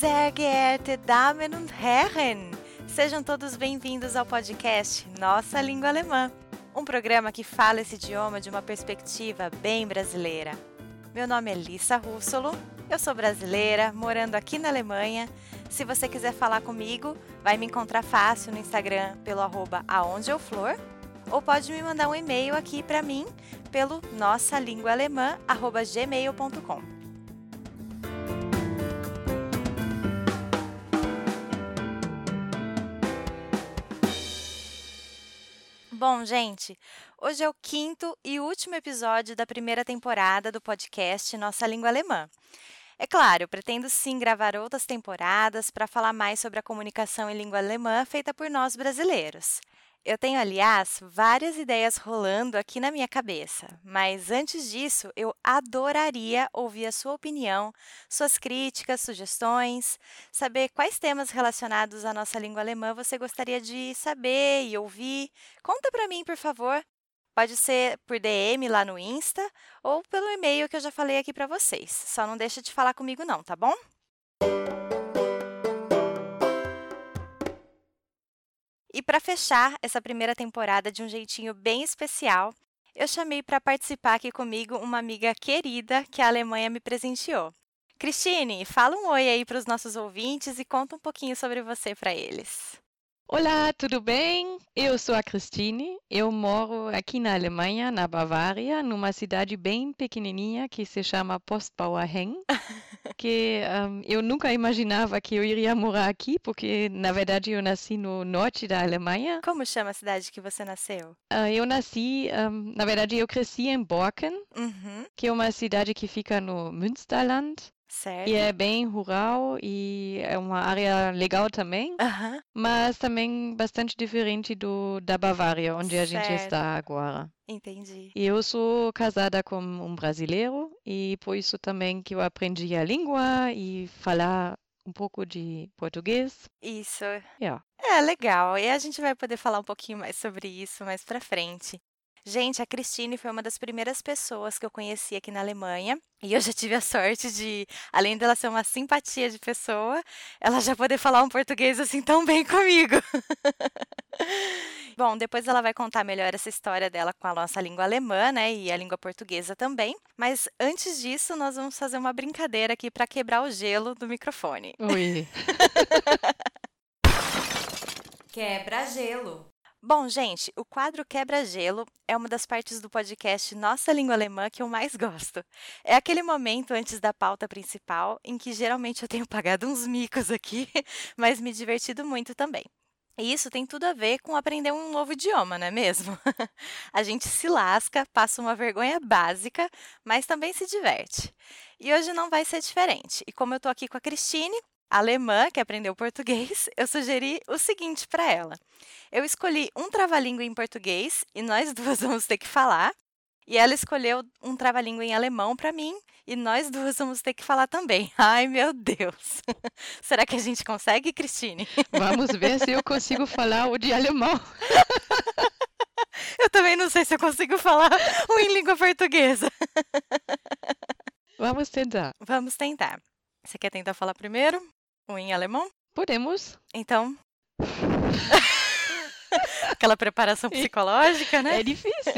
Sehr geehrte Damen und Herren! Sejam todos bem-vindos ao podcast Nossa Língua Alemã, um programa que fala esse idioma de uma perspectiva bem brasileira. Meu nome é Lissa Russolo, eu sou brasileira, morando aqui na Alemanha. Se você quiser falar comigo, vai me encontrar fácil no Instagram pelo arroba ou pode me mandar um e-mail aqui para mim pelo nossalinguaalemã@gmail.com. Bom, gente, hoje é o quinto e último episódio da primeira temporada do podcast Nossa Língua Alemã. É claro, pretendo sim gravar outras temporadas para falar mais sobre a comunicação em língua alemã feita por nós brasileiros. Eu tenho, aliás, várias ideias rolando aqui na minha cabeça, mas antes disso, eu adoraria ouvir a sua opinião, suas críticas, sugestões, saber quais temas relacionados à nossa língua alemã você gostaria de saber e ouvir. Conta para mim, por favor. Pode ser por DM lá no Insta ou pelo e-mail que eu já falei aqui para vocês. Só não deixa de falar comigo não, tá bom? E para fechar essa primeira temporada de um jeitinho bem especial, eu chamei para participar aqui comigo uma amiga querida que a Alemanha me presenteou. Cristine, fala um oi aí para os nossos ouvintes e conta um pouquinho sobre você para eles. Olá, tudo bem? Eu sou a Cristine. Eu moro aqui na Alemanha, na Bavária, numa cidade bem pequenininha que se chama Postbauerheng, que um, eu nunca imaginava que eu iria morar aqui, porque na verdade eu nasci no norte da Alemanha. Como chama a cidade que você nasceu? Uh, eu nasci, um, na verdade eu cresci em Borken, Uhum, que é uma cidade que fica no Münsterland. Certo. E é bem rural e é uma área legal também. Mas também bastante diferente do da Bavária, onde a gente está agora. entendi. E eu sou casada com um brasileiro e por isso também que eu aprendi a língua e falar um pouco de português. Isso. Yeah. É legal. E a gente vai poder falar um pouquinho mais sobre isso mais pra frente. Gente, a Cristine foi uma das primeiras pessoas que eu conheci aqui na Alemanha. E eu já tive a sorte de, além dela ser uma simpatia de pessoa, ela já poder falar um português assim tão bem comigo. Bom, depois ela vai contar melhor essa história dela com a nossa língua alemã, né, e a língua portuguesa também. Mas antes disso, nós vamos fazer uma brincadeira aqui para quebrar o gelo do microfone. Ui. Quebra-gelo. Bom, gente, o quadro Quebra-Gelo é uma das partes do podcast Nossa Língua Alemã que eu mais gosto. É aquele momento antes da pauta principal em que geralmente eu tenho pagado uns micos aqui, mas me divertido muito também. E isso tem tudo a ver com aprender um novo idioma, não é mesmo? a gente se lasca, passa uma vergonha básica, mas também se diverte. E hoje não vai ser diferente. E como eu tô aqui com a Cristine, alemã, que aprendeu português, eu sugeri o seguinte para ela. Eu escolhi um trava-língua em português e nós duas vamos ter que falar. E ela escolheu um trava-língua em alemão para mim e nós duas vamos ter que falar também. Ai, meu Deus! Será que a gente consegue, Cristine? Vamos ver se eu consigo falar o de alemão. Eu também não sei se eu consigo falar um em língua portuguesa. Vamos tentar. Vamos tentar. Você quer tentar falar primeiro? Um em alemão? Podemos? Então. Aquela preparação psicológica, né? É difícil.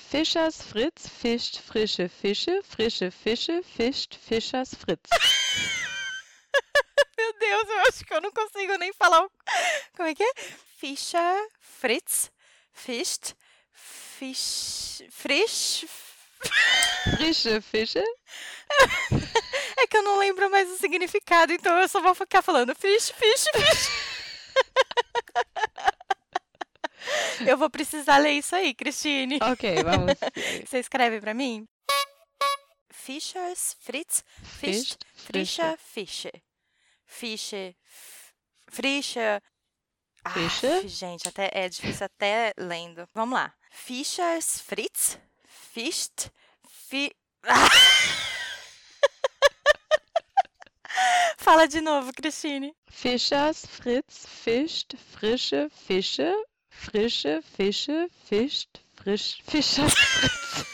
Fischers Fritz fischt frische Fische, frische Fische fischt Fischers Fritz. Meu Deus, eu acho que eu não consigo nem falar. o- Como é que é? Fischer, Fritz, Fischt, Fisch, Frisch. Frische Fische, É que eu não lembro mais o significado, então eu só vou ficar falando Fisch, Fisch, Fisch. Eu vou precisar ler isso aí, Cristine. Ok, vamos. Você escreve pra mim? Fischers, Fritz, Fischt, Frischer, Fische. Fische, f- Frische. Ah, gente, até é difícil até lendo. Vamos lá. Fischers, Fritz, Fischt, Fi... Ah! Fala de novo, Cristine. Fischers Fritz fischt frische Fische, frische Fische fischt frisch Fischers Fritz.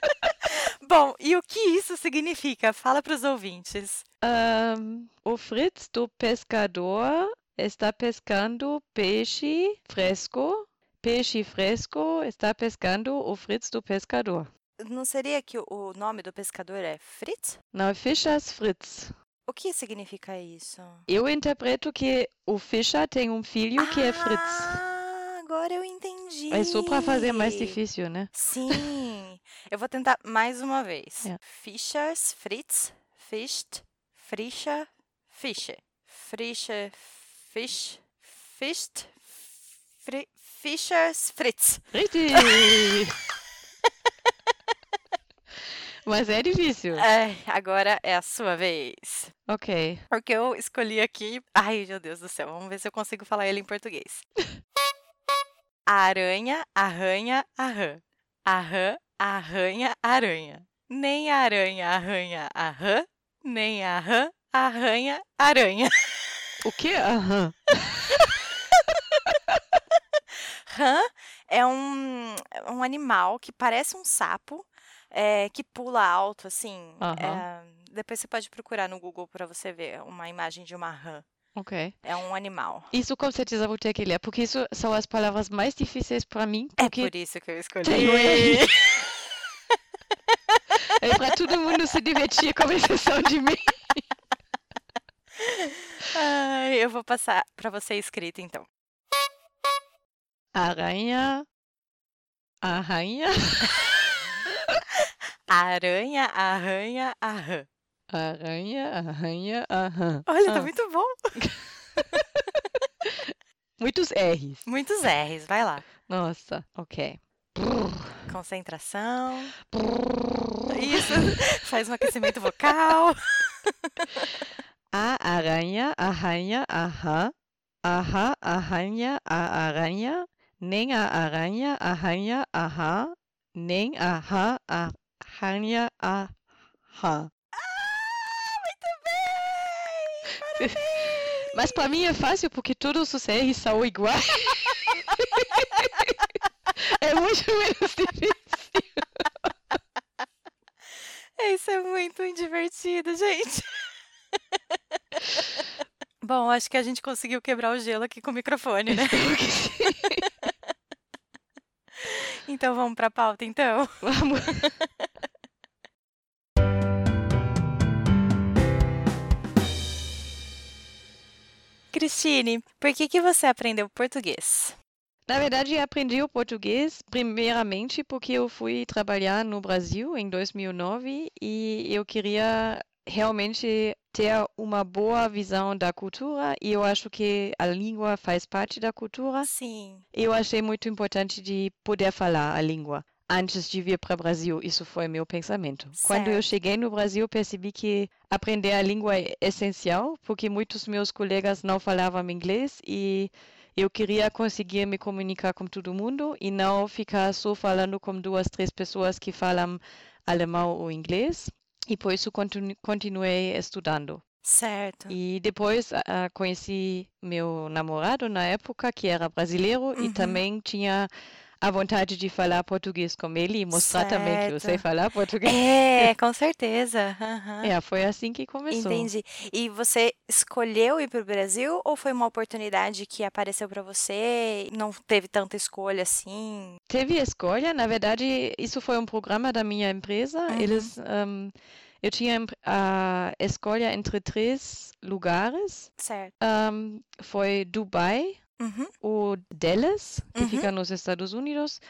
Bom, e o que isso significa? Fala para os ouvintes. Um, o Fritz do pescador está pescando peixe fresco. Peixe fresco está pescando o Fritz do pescador. Não seria que o nome do pescador é Fritz? Não, Fischers Fritz. O que significa isso? Eu interpreto que o Fischer tem um filho que é Fritz. Ah, agora eu entendi. É só para fazer mais difícil, né? Sim. eu vou tentar mais uma vez. É. Fischers, Fritz, Fischt, Frischer, Fische. Frische, Fisch, Fischt, Fri Fischers, Fritz. Richtig! Mas é difícil. É, agora é a sua vez. Ok. Porque eu escolhi aqui. Ai, meu Deus do céu, vamos ver se eu consigo falar ele em português. Aranha, arranha, arrã. Arrã, arranha, aranha. Nem a aranha arranha a rã, nem a rã arranha aranha. O que? Aham. Rã é um, é um animal que parece um sapo, é, que pula alto, assim. É, depois você pode procurar no Google para você ver uma imagem de uma rã. Ok. É um animal. Isso com certeza vou ter que ler, porque isso são as palavras mais difíceis para mim, É porque por isso que eu escolhi. É para todo mundo se divertir com exceção de mim. Ai, eu vou passar para você escrito, então. Aranha, arranha, Aranha, arranha, arrã. aranha, arranha, aham. Olha, tá Ah, muito bom. Muitos R's. Muitos R's, vai lá. Nossa, ok. Concentração. Isso, faz um aquecimento vocal. A aranha, arranha, aham. Aha, arranha, a aranha. Nem a aranha, arranha, aham. Nem aha, arranha, aham. Bem, Mas para mim é fácil porque todos os R's são iguais. é muito menos difícil. Isso é muito divertido, gente. Bom, acho que a gente conseguiu quebrar o gelo aqui com o microfone, né? Então vamos para a pauta, então. Vamos. Cristine, por que que você aprendeu português? Na verdade, eu aprendi o português primeiramente porque eu fui trabalhar no Brasil em 2009 e eu queria realmente ter uma boa visão da cultura e eu acho que a língua faz parte da cultura. Sim. Eu achei muito importante de poder falar a língua. Antes de vir para o Brasil, isso foi meu pensamento. Quando eu Certo. cheguei no Brasil, percebi que aprender a língua é essencial, porque muitos meus colegas não falavam inglês e eu queria conseguir me comunicar com todo mundo e não ficar só falando com duas, três pessoas que falam alemão ou inglês. E por isso continu- continuei estudando. Certo. E depois ah, conheci meu namorado na época, que era brasileiro, e Uhum. também tinha a vontade de falar português com ele e mostrar também que eu sei Certo. falar português. É, com certeza. aham. É, foi assim que começou. Entendi. E você escolheu ir para o Brasil ou foi uma oportunidade que apareceu para você não teve tanta escolha assim? Teve escolha, na verdade, isso foi um programa da minha empresa. Uhum. Eles, ahm, eu tinha a escolha entre três lugares. Certo. Ahm, foi Dubai, Uhum. o Dallas, que Uhum. fica nos Estados Unidos,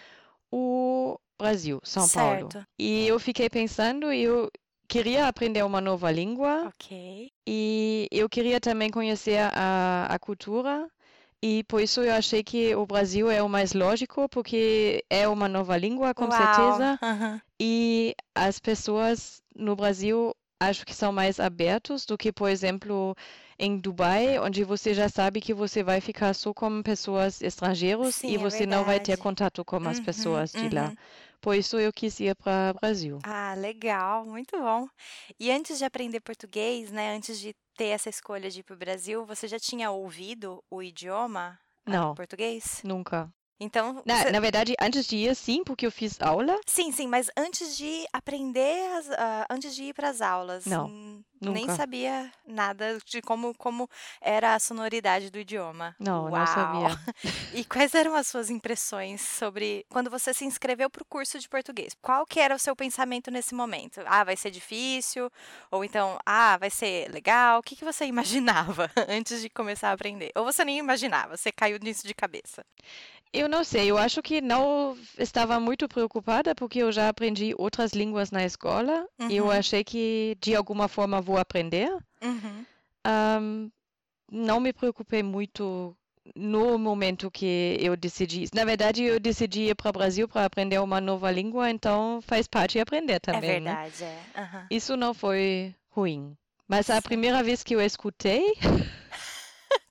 o Brasil, São Paulo. Certo. E eu fiquei pensando, eu queria aprender uma nova língua e eu queria também conhecer a, a cultura. E por isso eu achei que o Brasil é o mais lógico, porque é uma nova língua, com Uau. certeza. aham. E as pessoas no Brasil acho que são mais abertos do que, por exemplo, em Dubai, onde você já sabe que você vai ficar só com pessoas estrangeiros Sim, e é você não vai ter contato com as Uhum, pessoas de lá. uhum. Por isso eu quis ir para o Brasil. Ah, legal, muito bom. E antes de aprender português, né, antes de ter essa escolha de ir para o Brasil, você já tinha ouvido o idioma ah, Não, português? nunca. Então, Na, você- na verdade, antes de ir, sim, porque eu fiz aula. sim, sim, mas antes de aprender, as- ah, antes de ir para as aulas, Não, hum, nem nunca. sabia nada de como, como era a sonoridade do idioma. Não, não Uau! sabia. E quais eram as suas impressões sobre quando você se inscreveu para o curso de português? Qual que era o seu pensamento nesse momento? Ah, vai ser difícil? Ou então, ah, vai ser legal? O que, que você imaginava antes de começar a aprender? Ou você nem imaginava, você caiu nisso de cabeça? Eu não sei, eu acho que não estava muito preocupada porque eu já aprendi outras línguas na escola e eu Uhum. achei que de alguma forma vou aprender. Uhum. Ahm, não me preocupei muito no momento que eu decidi. Na verdade, eu decidi ir para o Brasil para aprender uma nova língua, então faz parte aprender É também, né? verdade, é. Aham. Isso não foi ruim. Mas a primeira vez que eu escutei,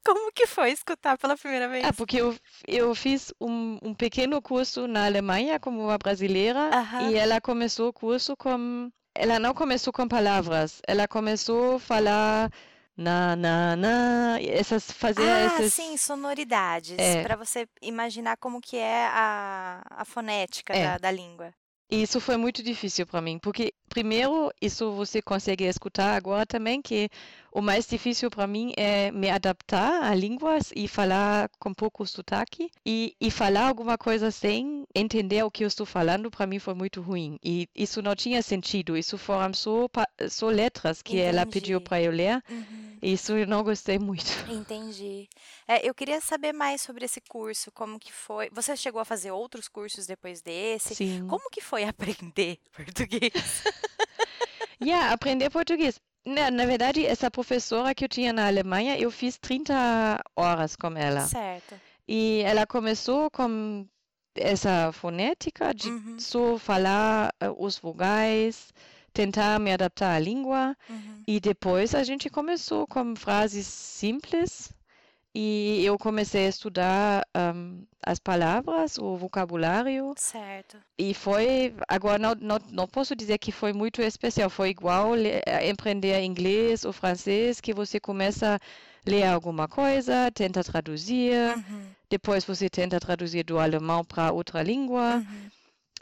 Como que foi escutar pela primeira vez? ah, porque eu, eu fiz um, um pequeno curso na Alemanha como uma brasileira Aham. e ela começou o curso com. Ela não começou com palavras, ela começou a falar na, na, na, essas, fazer Ah, esses. sim, sonoridades, É. para você imaginar como que é a, a fonética É. da, da língua. E Isso foi muito difícil para mim, porque primeiro, isso você consegue escutar agora também, que o mais difícil para mim é me adaptar a línguas e falar com pouco sotaque. E, e falar alguma coisa sem entender o que eu estou falando, para mim foi muito ruim. E isso não tinha sentido, isso foram só, só letras que ela pediu Entendi. para eu ler, Uhum. e isso eu não gostei muito. Entendi. É, eu queria saber mais sobre esse curso, como que foi. Você chegou a fazer outros cursos depois desse? Sim. Como que foi aprender português? Ja, aprender português. Na, na verdade, essa professora que eu tinha na Alemanha, eu fiz 30 horas com ela. Certo. E ela começou com essa fonética de Uhum, só falar eh, os vogais, tentar me adaptar à língua. uhum. E depois a gente começou com frases simples. E eu comecei a estudar ahm, as palavras, o vocabulário. Certo. E foi, agora não, não, não posso dizer que foi muito especial, foi igual aprender inglês ou francês, que você começa a ler alguma coisa, tenta traduzir, Uhum, depois você tenta traduzir do alemão para outra língua. uhum.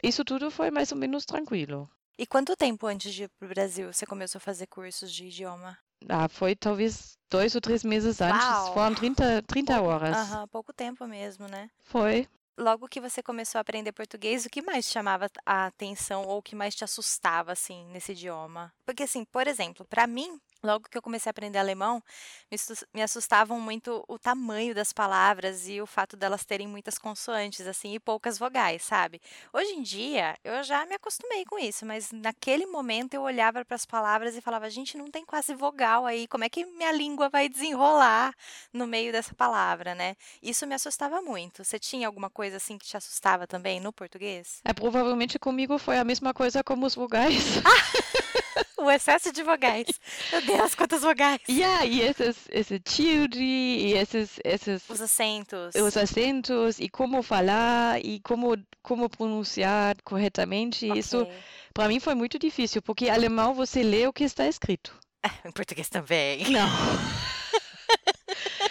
Isso tudo foi mais ou menos tranquilo. E quanto tempo antes de ir para o Brasil você começou a fazer cursos de idioma? Ah, foi talvez dois ou três meses antes, Uau! foram 30, 30 horas. Aham, pouco tempo mesmo, né? Foi. Logo que você começou a aprender português, o que mais chamava a atenção ou o que mais te assustava, assim, nesse idioma? Porque, assim, por exemplo, para mim, logo que eu comecei a aprender alemão, me assus- me assustavam muito o tamanho das palavras e o fato delas terem muitas consoantes, assim, e poucas vogais, sabe? Hoje em dia, eu já me acostumei com isso, mas naquele momento eu olhava para as palavras e falava, gente, não tem quase vogal aí, como é que minha língua vai desenrolar no meio dessa palavra, né? Isso me assustava muito. Você tinha alguma coisa assim que te assustava também no português? É, provavelmente comigo foi a mesma coisa como os vogais. O excesso de vogais. Meu Deus, quantas vogais! Ja, e esses, esse tilde, e esses, esses Os acentos. os acentos e como falar e como como pronunciar corretamente. Isso Ok. para mim foi muito difícil, porque alemão você lê o que está escrito. Em português também. Não.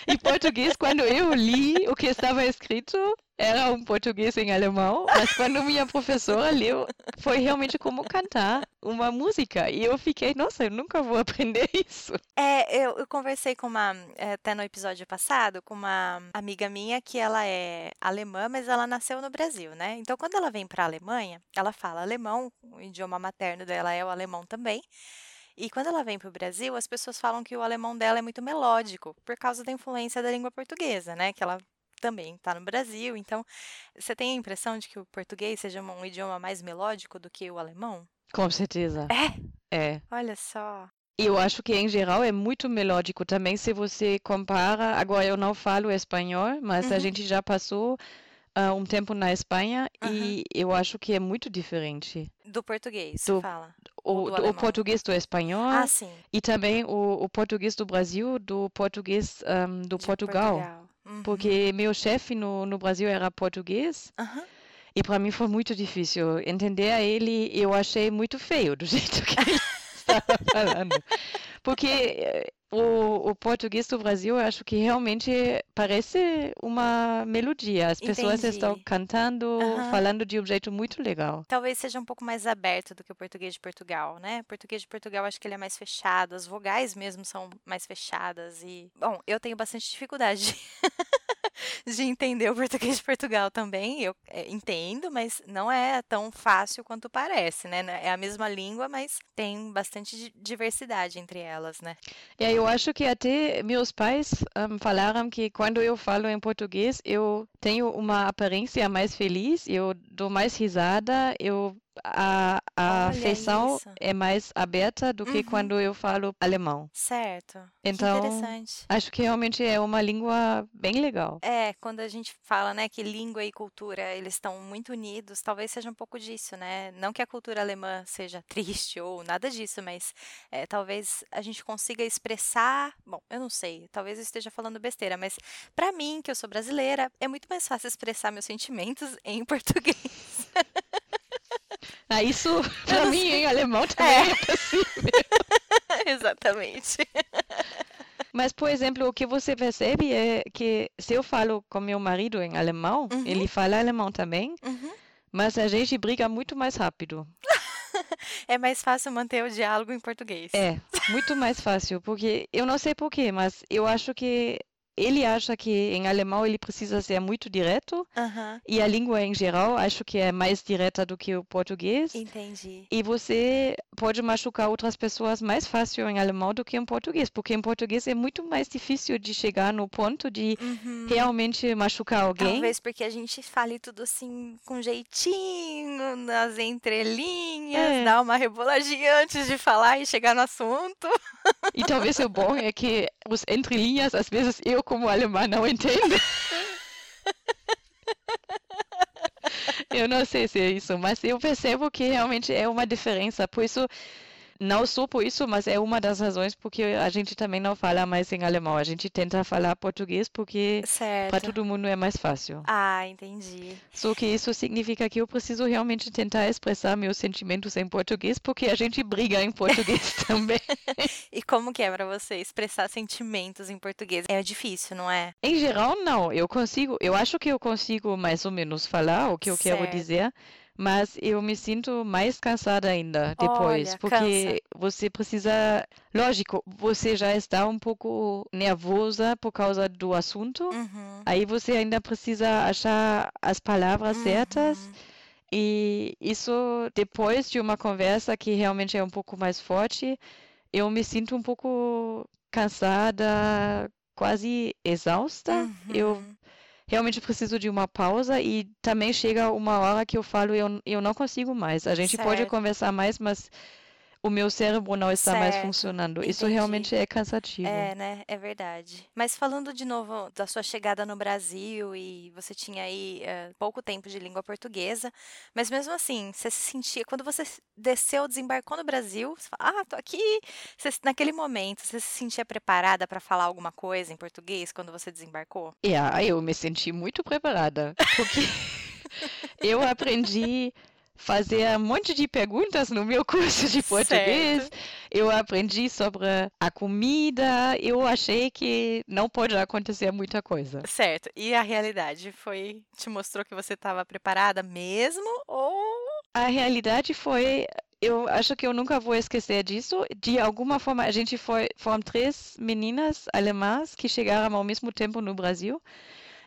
Em português, quando eu li o que estava escrito, era um português em alemão, mas quando minha professora leu, foi realmente como cantar uma música. E eu fiquei, nossa, eu nunca vou aprender isso. É, eu, eu conversei com uma, é, até no episódio passado, com uma amiga minha que ela é alemã, mas ela nasceu no Brasil, né? Então, quando ela vem para a Alemanha, ela fala alemão, o idioma materno dela é o alemão também. E quando ela vem para o Brasil, as pessoas falam que o alemão dela é muito melódico, por causa da influência da língua portuguesa, né? Que ela também está no Brasil. Então, você tem a impressão de que o português seja um idioma mais melódico do que o alemão? Com certeza. É, É. olha só. Eu acho que em geral é muito melódico também se você compara. Agora eu não falo espanhol, mas a Uhum. gente já passou ah, um tempo na Espanha Aham. e eu acho que é muito diferente. Do português, Do- fala. O, do o português do espanhol Ah, sim. e também o, o português do Brasil, do português ahm, do de Portugal. Uhum. Porque meu chefe no, no Brasil era português Aham. e para mim foi muito difícil entender ele. Eu achei muito feio do jeito que ele falando. Porque eh, o, o, português do Brasil, eu acho que realmente parece uma melodia. As pessoas Entendi. estão cantando, Aham. falando de um jeito muito legal. Talvez seja um pouco mais aberto do que o português de Portugal, né? O português de Portugal, acho que ele é mais fechado, as vogais mesmo são mais fechadas e, bom, eu tenho bastante dificuldade de entender o português de Portugal também. Eu é, entendo, mas não é tão fácil quanto parece, né? É a mesma língua, mas tem bastante di- diversidade entre elas, né? É, eu acho que até meus pais um, falaram que quando eu falo em português, eu tenho uma aparência mais feliz, eu dou mais risada, eu a, a Olha feição isso. é mais aberta do que Uhum. quando eu falo alemão. Certo. Que Então, interessante. acho que realmente é uma língua bem legal. É, quando a gente fala, né, que língua e cultura, eles estão muito unidos, talvez seja um pouco disso, né? Não que a cultura alemã seja triste ou nada disso, mas é, talvez a gente consiga expressar, bom, eu não sei, talvez eu esteja falando besteira, mas pra mim, que eu sou brasileira, é muito mais fácil expressar meus sentimentos em português. Ah, isso para mim em alemão também É. é possível. Exatamente. Mas, por exemplo, o que você percebe é que se eu falo com meu marido em alemão, Uhum. ele fala alemão também, Uhum. mas a gente briga muito mais rápido. É mais fácil manter o diálogo em português. É, muito mais fácil, porque eu não sei por quê, mas eu acho que ele acha que em alemão ele precisa ser muito direto, e a língua em geral acho que é mais direta do que o português. entendi. E você pode machucar outras pessoas mais fácil em alemão do que em português, porque em português é muito mais difícil de chegar no ponto de Uhum. realmente machucar alguém. Talvez porque a gente fale tudo assim com jeitinho, nas entrelinhas, É. dá uma reboladinha antes de falar e chegar no assunto. E talvez o bom é que os entre linhas, às vezes eu como alemã não entendo. Eu não sei se é isso, mas eu percebo que realmente é uma diferença. Por isso, não só por isso, mas é uma das razões porque a gente também não fala mais em alemão. A gente tenta falar português porque para todo mundo é mais fácil. Ah, entendi. Só que isso significa que eu preciso realmente tentar expressar meus sentimentos em português, porque a gente briga em português também. E como que é pra você expressar sentimentos em português? É difícil, não é? Em geral, não. Eu consigo, eu acho que eu consigo mais ou menos falar o que eu quero Certo. dizer, mas eu me sinto mais cansada ainda depois, Olha, porque você precisa, lógico, você já está um pouco nervosa por causa do assunto, Uhum. aí você ainda precisa achar as palavras certas. Uhum. E isso, depois de uma conversa que realmente é um pouco mais forte, eu me sinto um pouco cansada, quase exausta. Eu Uhum. Realmente preciso de uma pausa e também chega uma hora que eu falo, eu, eu não consigo mais. A gente pode Certo. conversar mais, mas o meu cérebro não está mais Certo, funcionando. Isso entendi. realmente é cansativo. É, né? É verdade. Mas falando de novo da sua chegada no Brasil e você tinha aí eh, pouco tempo de língua portuguesa, mas mesmo assim, você se sentia, quando você desceu, desembarcou no Brasil, você fala, ah, tô aqui. Você, naquele momento, você se sentia preparada para falar alguma coisa em português quando você desembarcou? Aí eu me senti muito preparada, porque eu aprendi fazer um monte de perguntas no meu curso de português. Certo. Eu aprendi sobre a comida. Eu achei que não pode acontecer muita coisa. Certo. E a realidade foi, te mostrou que você estava preparada mesmo ou A realidade foi, eu acho que eu nunca vou esquecer disso. De alguma forma, a gente foi, foram três meninas alemãs que chegaram ao mesmo tempo no Brasil.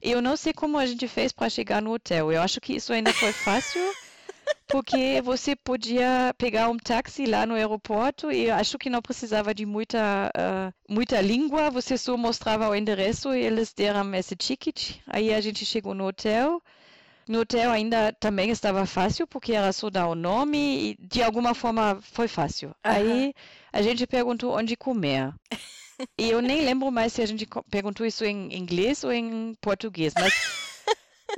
E eu não sei como a gente fez para chegar no hotel. Eu acho que isso ainda foi fácil, porque você podia pegar um táxi lá no aeroporto e acho que não precisava de muita, ah, muita língua. Você só mostrava o endereço e eles deram esse ticket. Aí a gente chegou no hotel. No hotel ainda também estava fácil, porque era só dar o nome e de alguma forma foi fácil. Aham. Aí a gente perguntou onde comer. E eu nem lembro mais se a gente perguntou isso em inglês ou em português, mas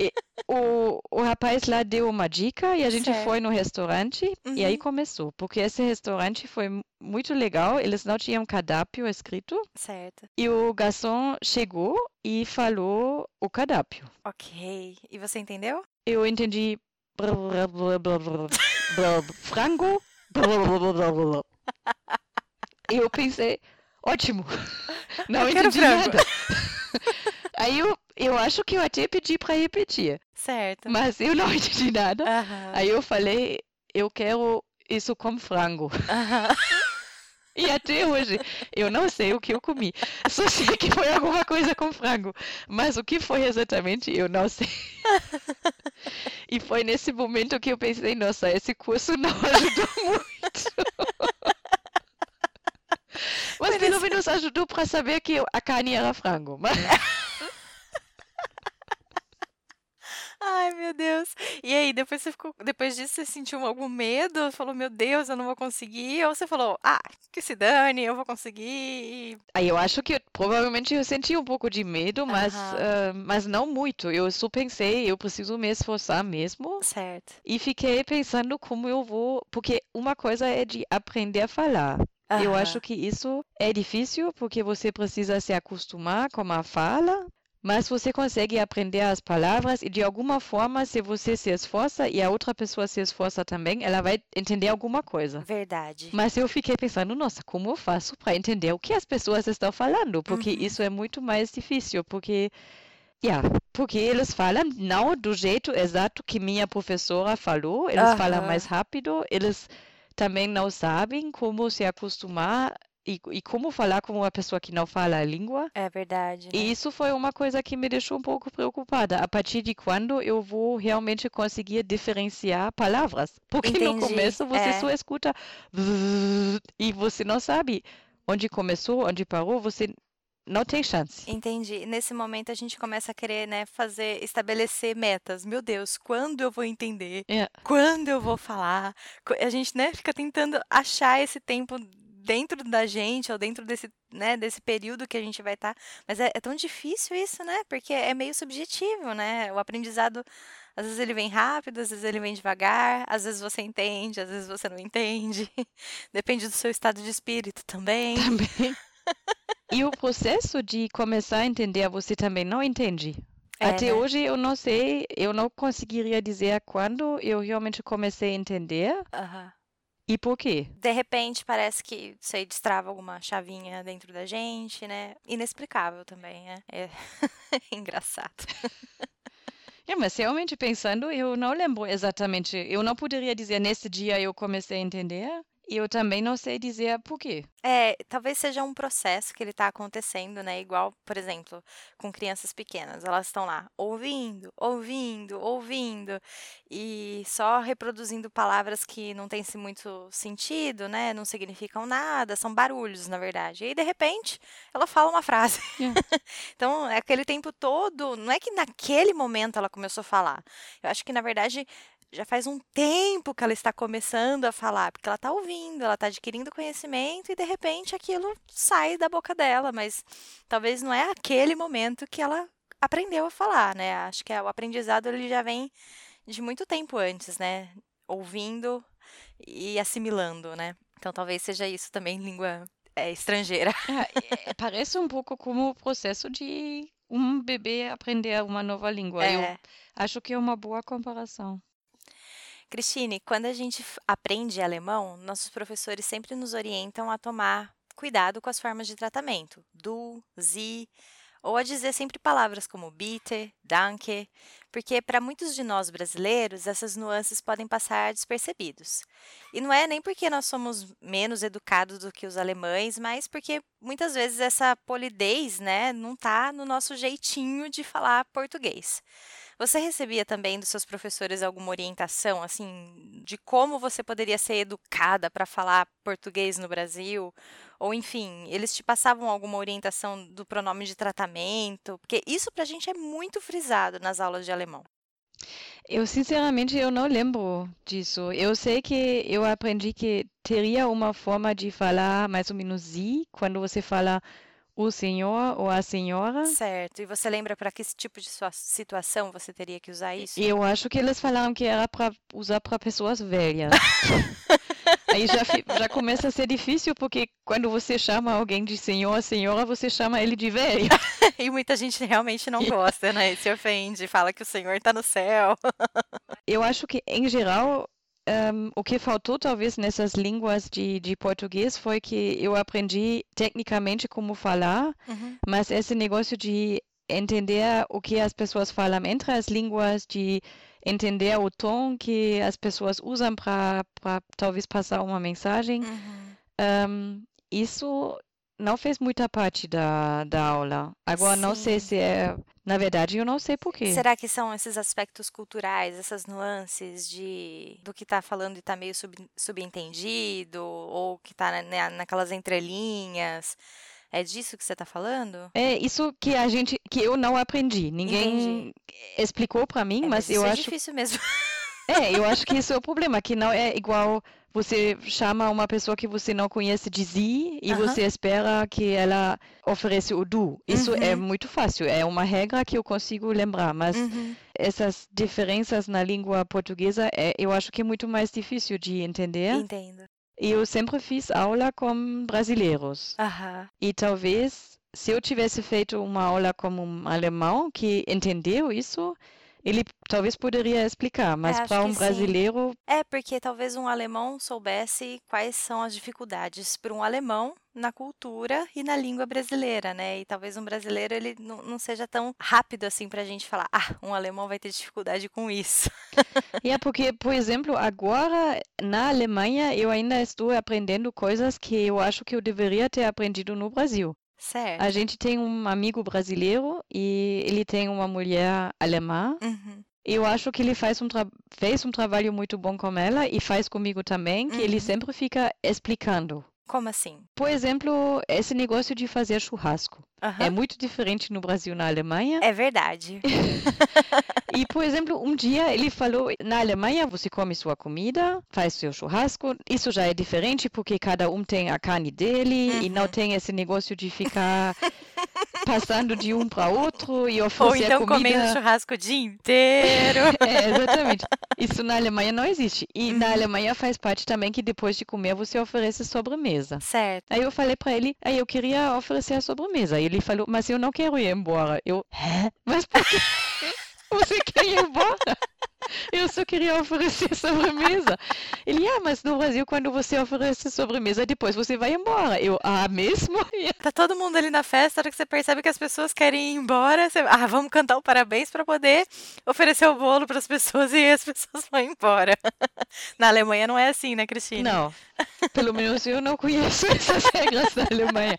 e- o, o rapaz lá deu uma dica e a gente Certo. foi no restaurante e aí Uhum. começou, porque esse restaurante foi mu- muito legal, eles não tinham cardápio escrito certo. e o garçom chegou e falou o cardápio. Ok. E você entendeu? Eu entendi frango. E eu pensei, ótimo. Não eu entendi nada. Aí eu, eu acho que eu até pedi para repetir, Certo. mas eu não entendi nada. Aham. Aí eu falei, eu quero isso com frango. Aham. E até hoje eu não sei o que eu comi. Só sei que foi alguma coisa com frango. Mas o que foi exatamente, eu não sei. E foi nesse momento que eu pensei, nossa, esse curso não ajudou muito. Mas pelo menos ajudou para saber que a carne era frango. Mas Ai, meu Deus. E aí, depois você ficou, depois disso você sentiu algum medo? Falou, meu Deus, eu não vou conseguir? Ou você falou, ah, que se dane, eu vou conseguir? Aí eu acho que provavelmente eu senti um pouco de medo, mas, ah, mas não muito. Eu só pensei, eu preciso me esforçar mesmo. Certo. E fiquei pensando como eu vou, porque uma coisa é de aprender a falar. Eu acho que isso é difícil porque você precisa se acostumar com a fala, mas você consegue aprender as palavras e de alguma forma, se você se esforça e a outra pessoa se esforça também, ela vai entender alguma coisa. Verdade. Mas eu fiquei pensando, nossa, como eu faço para entender o que as pessoas estão falando? Porque Uhum. isso é muito mais difícil, porque, yeah, porque eles falam não do jeito exato que minha professora falou, eles falam Aham. mais rápido, eles também não sabem como se acostumar e, e como falar com uma pessoa que não fala a língua. É verdade, né? E isso foi uma coisa que me deixou um pouco preocupada. A partir de quando eu vou realmente conseguir diferenciar palavras? Porque no Entendi, começo você é. só escuta e você não sabe onde começou, onde parou, você não tem chance. Entendi. Nesse momento a gente começa a querer, né, fazer, estabelecer metas. Meu Deus, quando eu vou entender? É. Quando eu vou falar? A gente, né, fica tentando achar esse tempo dentro da gente ou dentro desse, né, desse período que a gente vai estar. Mas é, é tão difícil isso, né? Porque é meio subjetivo, né? O aprendizado, às vezes ele vem rápido, às vezes ele vem devagar, às vezes você entende, às vezes você não entende. Depende do seu estado de espírito também. Também. E o processo de começar a entender, você também não entende. É, Até né? hoje eu não sei, eu não conseguiria dizer quando eu realmente comecei a entender Aham. E por quê. De repente parece que isso aí destrava alguma chavinha dentro da gente, né? Inexplicável também, né? É engraçado. É, mas realmente pensando, eu não lembro exatamente. Eu não poderia dizer nesse dia eu comecei a entender. E eu também não sei dizer por quê. É, talvez seja um processo que ele está acontecendo, né? Igual, por exemplo, com crianças pequenas. Elas estão lá ouvindo, ouvindo, ouvindo e só reproduzindo palavras que não têm muito sentido, né? Não significam nada, são barulhos, na verdade. E aí, de repente, ela fala uma frase. É. Então, é aquele tempo todo, não é que naquele momento ela começou a falar. Eu acho que, na verdade, já faz um tempo que ela está começando a falar, porque ela está ouvindo, ela está adquirindo conhecimento e de repente aquilo sai da boca dela, mas talvez não é aquele momento que ela aprendeu a falar, né? Acho que é- o aprendizado ele já vem de muito tempo antes, né? Ouvindo e assimilando, né? Então talvez seja isso também língua é, estrangeira. É, é, parece um pouco como o processo de um bebê aprender uma nova língua. Eu É. acho que é uma boa comparação. Cristine, quando a gente aprende alemão, nossos professores sempre nos orientam a tomar cuidado com as formas de tratamento, du, sie, ou a dizer sempre palavras como bitte, danke, porque para muitos de nós brasileiros essas nuances podem passar despercebidos. E não é nem porque nós somos menos educados do que os alemães, mas porque muitas vezes essa polidez, né, não tá no nosso jeitinho de falar português. Você recebia também dos seus professores alguma orientação, assim, de como você poderia ser educada para falar português no Brasil? Ou, enfim, eles te passavam alguma orientação do pronome de tratamento? Porque isso pra gente é muito frisado nas aulas de alemão. Eu, sinceramente, eu não lembro disso. Eu sei que eu aprendi que teria uma forma de falar mais ou menos sie, quando você fala o senhor ou a senhora. Certo. E você lembra para que tipo de situação você teria que usar isso? Eu acho que eles falaram que era para usar para pessoas velhas. Aí já, já começa a ser difícil, porque quando você chama alguém de senhor ou senhora, você chama ele de velho. E muita gente realmente não gosta, né? Se ofende, fala que o Senhor está no céu. Eu acho que, em geral, um, o que faltou talvez nessas línguas de, de português foi que eu aprendi tecnicamente como falar, Uhum. mas esse negócio de entender o que as pessoas falam entre as línguas, de entender o tom que as pessoas usam para talvez passar uma mensagem, Uhum. um, isso não fez muita parte da, da aula. Agora, não sei Sim. se é. Na verdade, eu não sei por quê. Será que são esses aspectos culturais, essas nuances de do que tá falando e tá meio sub, subentendido, ou que tá na- na- naquelas entrelinhas? É disso que você tá falando? É isso que a gente, que eu não aprendi. Ninguém Entendi. explicou para mim, É, mas mas eu é acho, difícil mesmo. é, eu acho que isso é o problema, que não é igual você chama uma pessoa que você não conhece de si e você espera que ela ofereça o du. Isso é Uhum. muito fácil, é uma regra que eu consigo lembrar, mas Uhum. essas diferenças na língua portuguesa, é, eu acho que é muito mais difícil de entender. Entendo. E eu sempre fiz aula com brasileiros. E talvez, se eu tivesse feito uma aula com um alemão que entendeu isso, ele talvez poderia explicar, mas É, para um sim. brasileiro, É, porque talvez um alemão soubesse quais são as dificuldades para um alemão na cultura e na língua brasileira, né? E talvez um brasileiro ele não, não seja tão rápido assim para a gente falar, ah, um alemão vai ter dificuldade com isso. é porque, por exemplo, agora na Alemanha eu ainda estou aprendendo coisas que eu acho que eu deveria ter aprendido no Brasil. A Certo. gente tem um amigo brasileiro e ele tem uma mulher alemã. Uhum. Eu acho que ele faz um fez um trabalho muito bom com ela e faz comigo também, que ele Uhum. sempre fica explicando. Como assim? Por exemplo, esse negócio de fazer churrasco. É Aham. muito diferente no Brasil e na Alemanha. É verdade. E, por exemplo, um dia ele falou: na Alemanha você come sua comida, faz seu churrasco. Isso já é diferente porque cada um tem a carne dele e não Uhum. tem esse negócio de ficar passando de um para outro e Ou oferecer então comendo comida. churrasco o dia inteiro. É, exatamente. Isso na Alemanha não existe. E na Uhum. Alemanha faz parte também que depois de comer você oferece sobremesa. Certo. Aí eu falei pra ele, aí eu queria oferecer a sobremesa. Ele falou, mas eu não quero ir embora. Eu, hã? Mas por que você quer ir embora? Eu só queria oferecer sobremesa. Ele, ah, mas no Brasil, quando você oferece sobremesa, depois você vai embora. Eu, ah, mesmo? Tá todo mundo ali na festa, a hora que você percebe que as pessoas querem ir embora, você, ah, vamos cantar o parabéns para poder oferecer o bolo para as pessoas e as pessoas vão embora. Na Alemanha não é assim, né, Cristina? Não, pelo menos eu não conheço essas regras da Alemanha.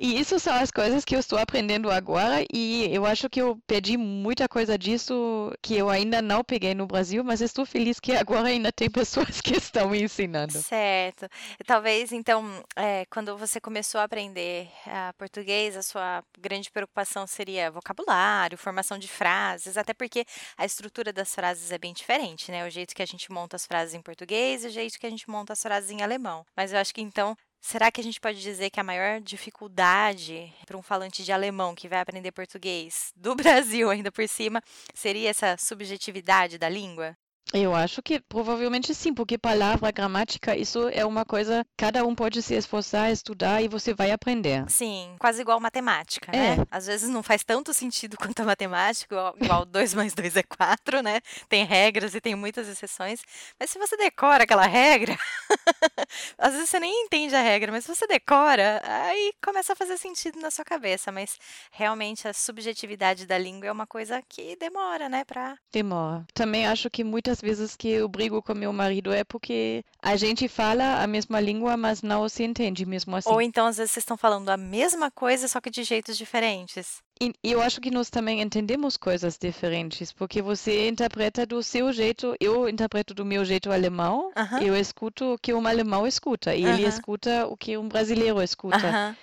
E isso são as coisas que eu estou aprendendo agora e eu acho que eu perdi muita coisa disso que eu ainda não peguei no Brasil, mas estou feliz que agora ainda tem pessoas que estão me ensinando. Certo. Talvez, então, é, quando você começou a aprender ah, português, a sua grande preocupação seria vocabulário, formação de frases, até porque a estrutura das frases é bem diferente, né? O jeito que a gente monta as frases em português e o jeito que a gente monta as frases em alemão. Mas eu acho que então. Será que a gente pode dizer que a maior dificuldade para um falante de alemão que vai aprender português do Brasil ainda por cima seria essa subjetividade da língua? Eu acho que provavelmente sim, porque palavra, gramática, isso é uma coisa, cada um pode se esforçar, estudar e você vai aprender. Sim, quase igual matemática, É. né? Às vezes não faz tanto sentido quanto a matemática, igual, igual 2 mais 2 é 4, né? Tem regras e tem muitas exceções. Mas se você decora aquela regra, às vezes você nem entende a regra, mas se você decora, aí começa a fazer sentido na sua cabeça. Mas realmente a subjetividade da língua é uma coisa que demora, né? Pra... Demora. Também acho que muitas vezes que eu brigo com meu marido é porque a gente fala a mesma língua, mas não se entende mesmo assim. Ou então, às vezes, vocês estão falando a mesma coisa, só que de jeitos diferentes. E eu acho que nós também entendemos coisas diferentes, porque você interpreta do seu jeito, eu interpreto do meu jeito alemão, Aham. eu escuto o que um alemão escuta, e ele Aham. escuta o que um brasileiro escuta. Aham.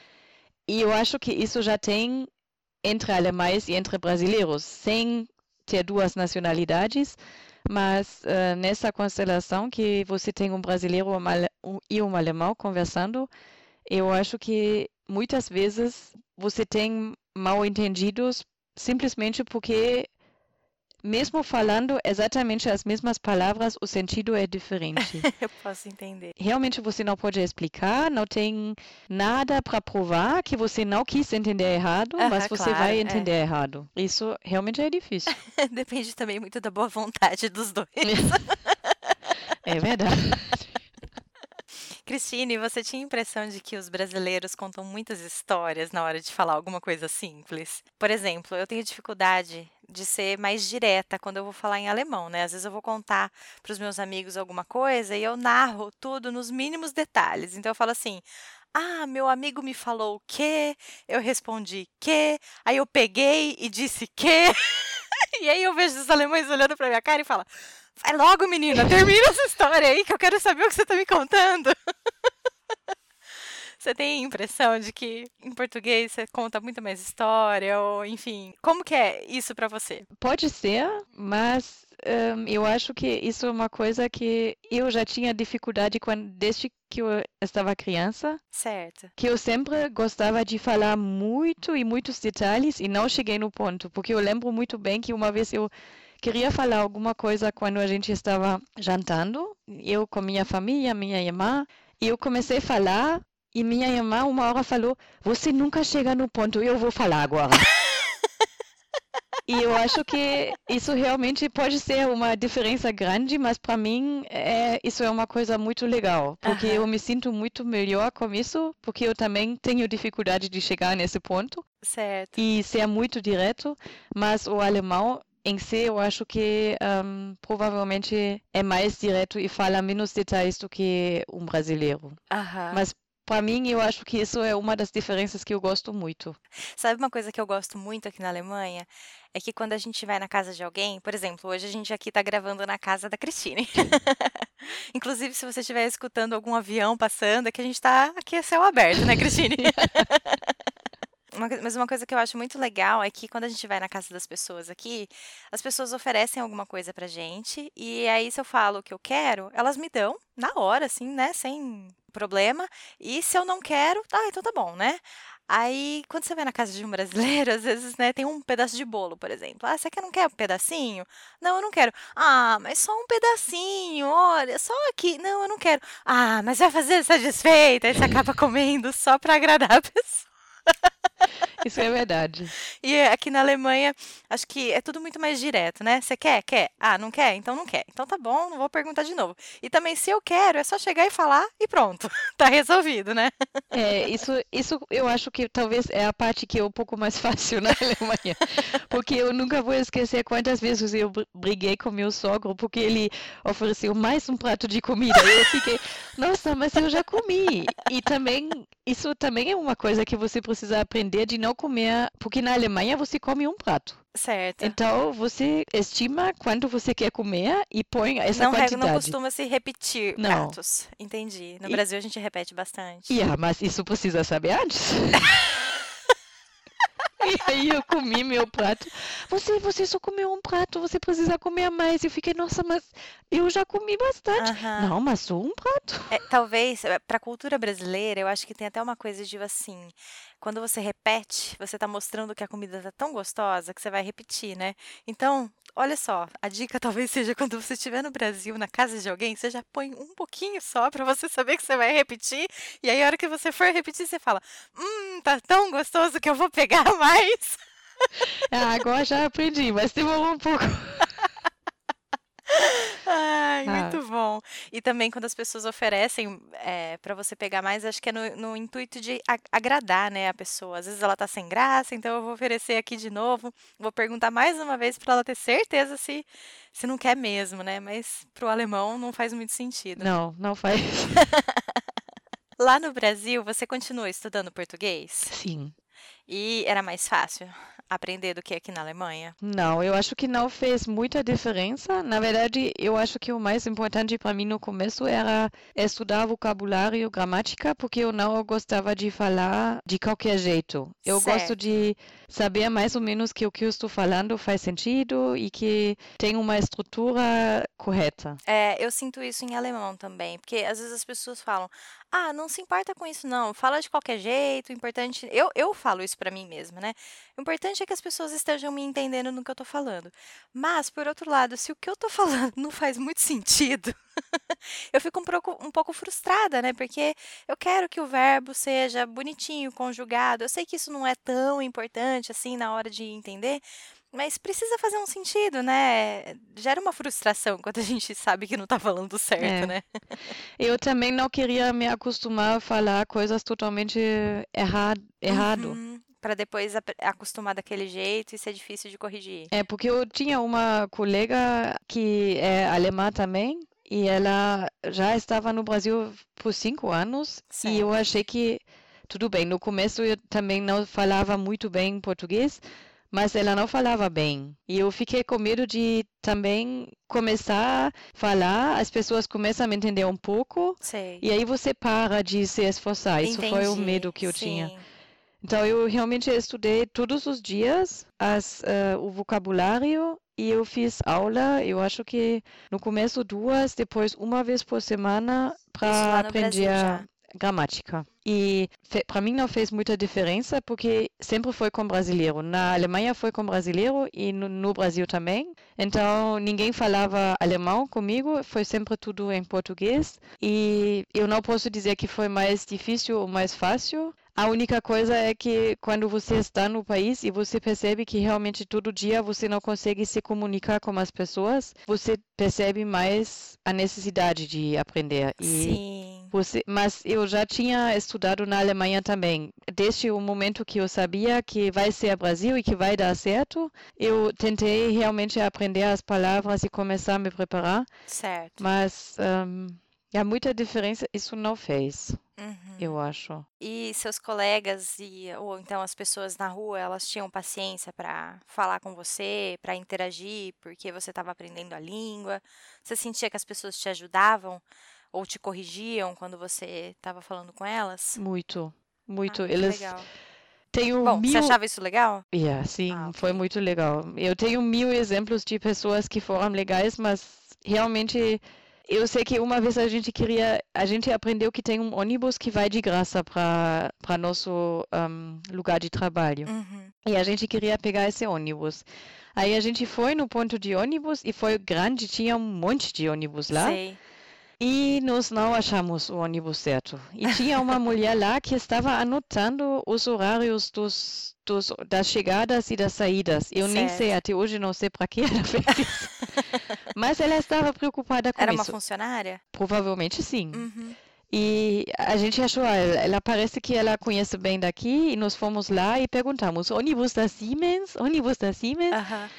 E eu acho que isso já tem entre alemães e entre brasileiros, sem ter duas nacionalidades, mas eh, nessa constelação que você tem um brasileiro e um alemão conversando, eu acho que muitas vezes você tem mal entendidos simplesmente porque mesmo falando exatamente as mesmas palavras, o sentido é diferente. Eu posso entender. Realmente você não pode explicar, não tem nada para provar que você não quis entender errado, mas Aham, você claro, vai é. entender errado. Isso realmente é difícil. Depende também muito da boa vontade dos dois. É verdade. Cristine, você tinha a impressão de que os brasileiros contam muitas histórias na hora de falar alguma coisa simples? Por exemplo, eu tenho dificuldade de ser mais direta quando eu vou falar em alemão, né? Às vezes eu vou contar para os meus amigos alguma coisa e eu narro tudo nos mínimos detalhes. Então eu falo assim: ah, meu amigo me falou o quê? Eu respondi que. Aí eu peguei e disse que. e aí eu vejo os alemães olhando para minha cara e falam: Vai logo, menina, termina essa história aí que eu quero saber o que você está me contando. Você tem a impressão de que em português você conta muito mais história, ou enfim, como que é isso para você? Pode ser, mas um, eu acho que isso é uma coisa que eu já tinha dificuldade quando, desde que eu estava criança. Certo. Que eu sempre gostava de falar muito e muitos detalhes e não cheguei no ponto, porque eu lembro muito bem que uma vez eu queria falar alguma coisa quando a gente estava jantando, eu com minha família, minha irmã, e eu comecei a falar e minha irmã uma hora falou: Você nunca chega no ponto, eu vou falar agora. E eu acho que isso realmente pode ser uma diferença grande, mas para mim é, isso é uma coisa muito legal, porque eu me sinto muito melhor com isso, porque eu também tenho dificuldade de chegar nesse ponto. Certo. E ser muito direto, mas o alemão em si eu acho que um, provavelmente é mais direto e fala menos detalhes do que um brasileiro. Aham. Mas para mim, eu acho que isso é uma das diferenças que eu gosto muito. Sabe uma coisa que eu gosto muito aqui na Alemanha? É que quando a gente vai na casa de alguém, por exemplo, hoje a gente aqui está gravando na casa da Cristine. Inclusive, se você estiver escutando algum avião passando, é que a gente está aqui a céu aberto, né, Cristine? Uma mas uma coisa que eu acho muito legal é que quando a gente vai na casa das pessoas aqui, as pessoas oferecem alguma coisa pra gente, e aí se eu falo o que eu quero, elas me dão na hora, assim, né, sem problema. E se eu não quero, ah, então tá bom, né? Aí, quando você vai na casa de um brasileiro, às vezes, né, tem um pedaço de bolo, por exemplo. Ah, você quer, não quer um pedacinho? Não, eu não quero. Ah, mas só um pedacinho, olha, só aqui. Não, eu não quero. Ah, mas vai fazer satisfeita. Aí você acaba comendo só para agradar a pessoa. Isso é verdade. E aqui na Alemanha, acho que é tudo muito mais direto, né? Você quer? Quer? Ah, não quer? Então não quer. Então tá bom, não vou perguntar de novo. E também, se eu quero, é só chegar e falar e pronto. tá resolvido, né? É, isso, isso eu acho que talvez é a parte que é um pouco mais fácil na Alemanha. Porque eu nunca vou esquecer quantas vezes eu briguei com meu sogro porque ele ofereceu mais um prato de comida. E eu fiquei, nossa, mas eu já comi. E também, isso também é uma coisa que você precisa aprender de não comer, porque na Alemanha você come um prato. Certo. Então você estima quanto você quer comer e põe essa não, quantidade. Não costuma se repetir não. pratos. Entendi. No e... Brasil a gente repete bastante. Yeah, mas isso precisa saber antes. E aí eu comi meu prato. Você, você só comeu um prato, você precisa comer mais. Eu fiquei, nossa, mas eu já comi bastante. Uhum. Não, mas só um prato. É, talvez, para a cultura brasileira, eu acho que tem até uma coisa de assim, quando você repete, você está mostrando que a comida está tão gostosa que você vai repetir, né? Então, olha só, a dica talvez seja quando você estiver no Brasil, na casa de alguém, você já põe um pouquinho só para você saber que você vai repetir. E aí, a hora que você for repetir, você fala: Hum, tá tão gostoso que eu vou pegar mais. Ah, agora já aprendi, mas demorou um pouco. Ai, ah. muito bom. E também quando as pessoas oferecem é, eh, para você pegar mais, acho que é no, no intuito de agradar, né, a pessoa. Às vezes ela tá sem graça, então eu vou oferecer aqui de novo. Vou perguntar mais uma vez para ela ter certeza se, se não quer mesmo, né? Mas pro alemão não faz muito sentido. Não, não faz. Lá no Brasil, você continua estudando português? Sim. E era mais fácil? aprender do que aqui na Alemanha? Não, eu acho que não fez muita diferença. Na verdade, eu acho que o mais importante para mim no começo era estudar vocabulário, gramática, porque eu não gostava de falar de qualquer jeito. Eu certo. gosto de saber mais ou menos que o que eu estou falando faz sentido e que tem uma estrutura correta. É, eu sinto isso em alemão também, porque às vezes as pessoas falam: "Ah, não se importa com isso não, fala de qualquer jeito, o importante, eu eu falo isso para mim mesma, né? O importante é que as pessoas estejam me entendendo no que eu estou falando. Mas por outro lado, se o que eu estou falando não faz muito sentido, eu fico um pouco, um pouco frustrada, né? Porque eu quero que o verbo seja bonitinho, conjugado. Eu sei que isso não é tão importante assim na hora de entender, Mas precisa fazer um sentido, né? Gera uma frustração quando a gente sabe que não tá falando certo, É. né? Eu também não queria me acostumar a falar coisas totalmente erra errado. Uhum. Pra depois acostumar daquele jeito e ser difícil de corrigir. É, porque eu tinha uma colega que é alemã também, e ela já estava no Brasil por cinco anos, e eu Certo. achei que, tudo bem, no começo eu também não falava muito bem português, mas ela não falava bem. E eu fiquei com medo de também começar a falar, as pessoas começam a me entender um pouco, Sei. e aí você para de se esforçar. Isso foi o Entendi. medo que eu tinha. Sim. Então, eu realmente estudei todos os dias as, eh, o vocabulário e eu fiz aula, eu acho que no começo duas, depois uma vez por semana para aprender. Gramática. E para mim não fez muita diferença porque sempre foi com brasileiro. Na Alemanha foi com brasileiro e no, no Brasil também. Então ninguém falava alemão comigo, foi sempre tudo em português. E eu não posso dizer que foi mais difícil ou mais fácil. A única coisa é que quando você está no país e você percebe que realmente todo dia você não consegue se comunicar com as pessoas, você percebe mais a necessidade de aprender. E Sim. você, mas eu já tinha estudado na Alemanha também. Desde o momento que eu sabia que vai ser Brasil e que vai dar certo, eu tentei realmente aprender as palavras e começar a me preparar. Certo. Mas há muita diferença, isso não fez, Uhum. eu acho. E seus colegas e ou então as pessoas na rua, elas tinham paciência para falar com você, para interagir, porque você estava aprendendo a língua? Você sentia que as pessoas te ajudavam ou te corrigiam quando você estava falando com elas? Muito, muito. Ah, Eles legal. um Bom, você mil. achava isso legal? Yeah, sim, Ah, foi ok. muito legal. Eu tenho mil exemplos de pessoas que foram legais, mas realmente eu sei que uma vez a gente queria, a gente aprendeu que tem um ônibus que vai de graça para para nosso um, lugar de trabalho. Uhum. E a gente queria pegar esse ônibus. Aí a gente foi no ponto de ônibus e foi grande, tinha um monte de ônibus lá. Sei. E nós não achamos o ônibus certo. E tinha uma mulher lá que estava anotando os horários dos, dos, das chegadas e das saídas. Eu nem sei, Certo. até hoje não sei para que ela fez isso. Mas ela estava preocupada com Era uma isso. funcionária? Provavelmente sim. Uhum. E a gente achou, ah, ela, parece que ela conhece bem daqui, e nós fomos lá e perguntamos, ônibus da Siemens? Ônibus da Siemens? Aham.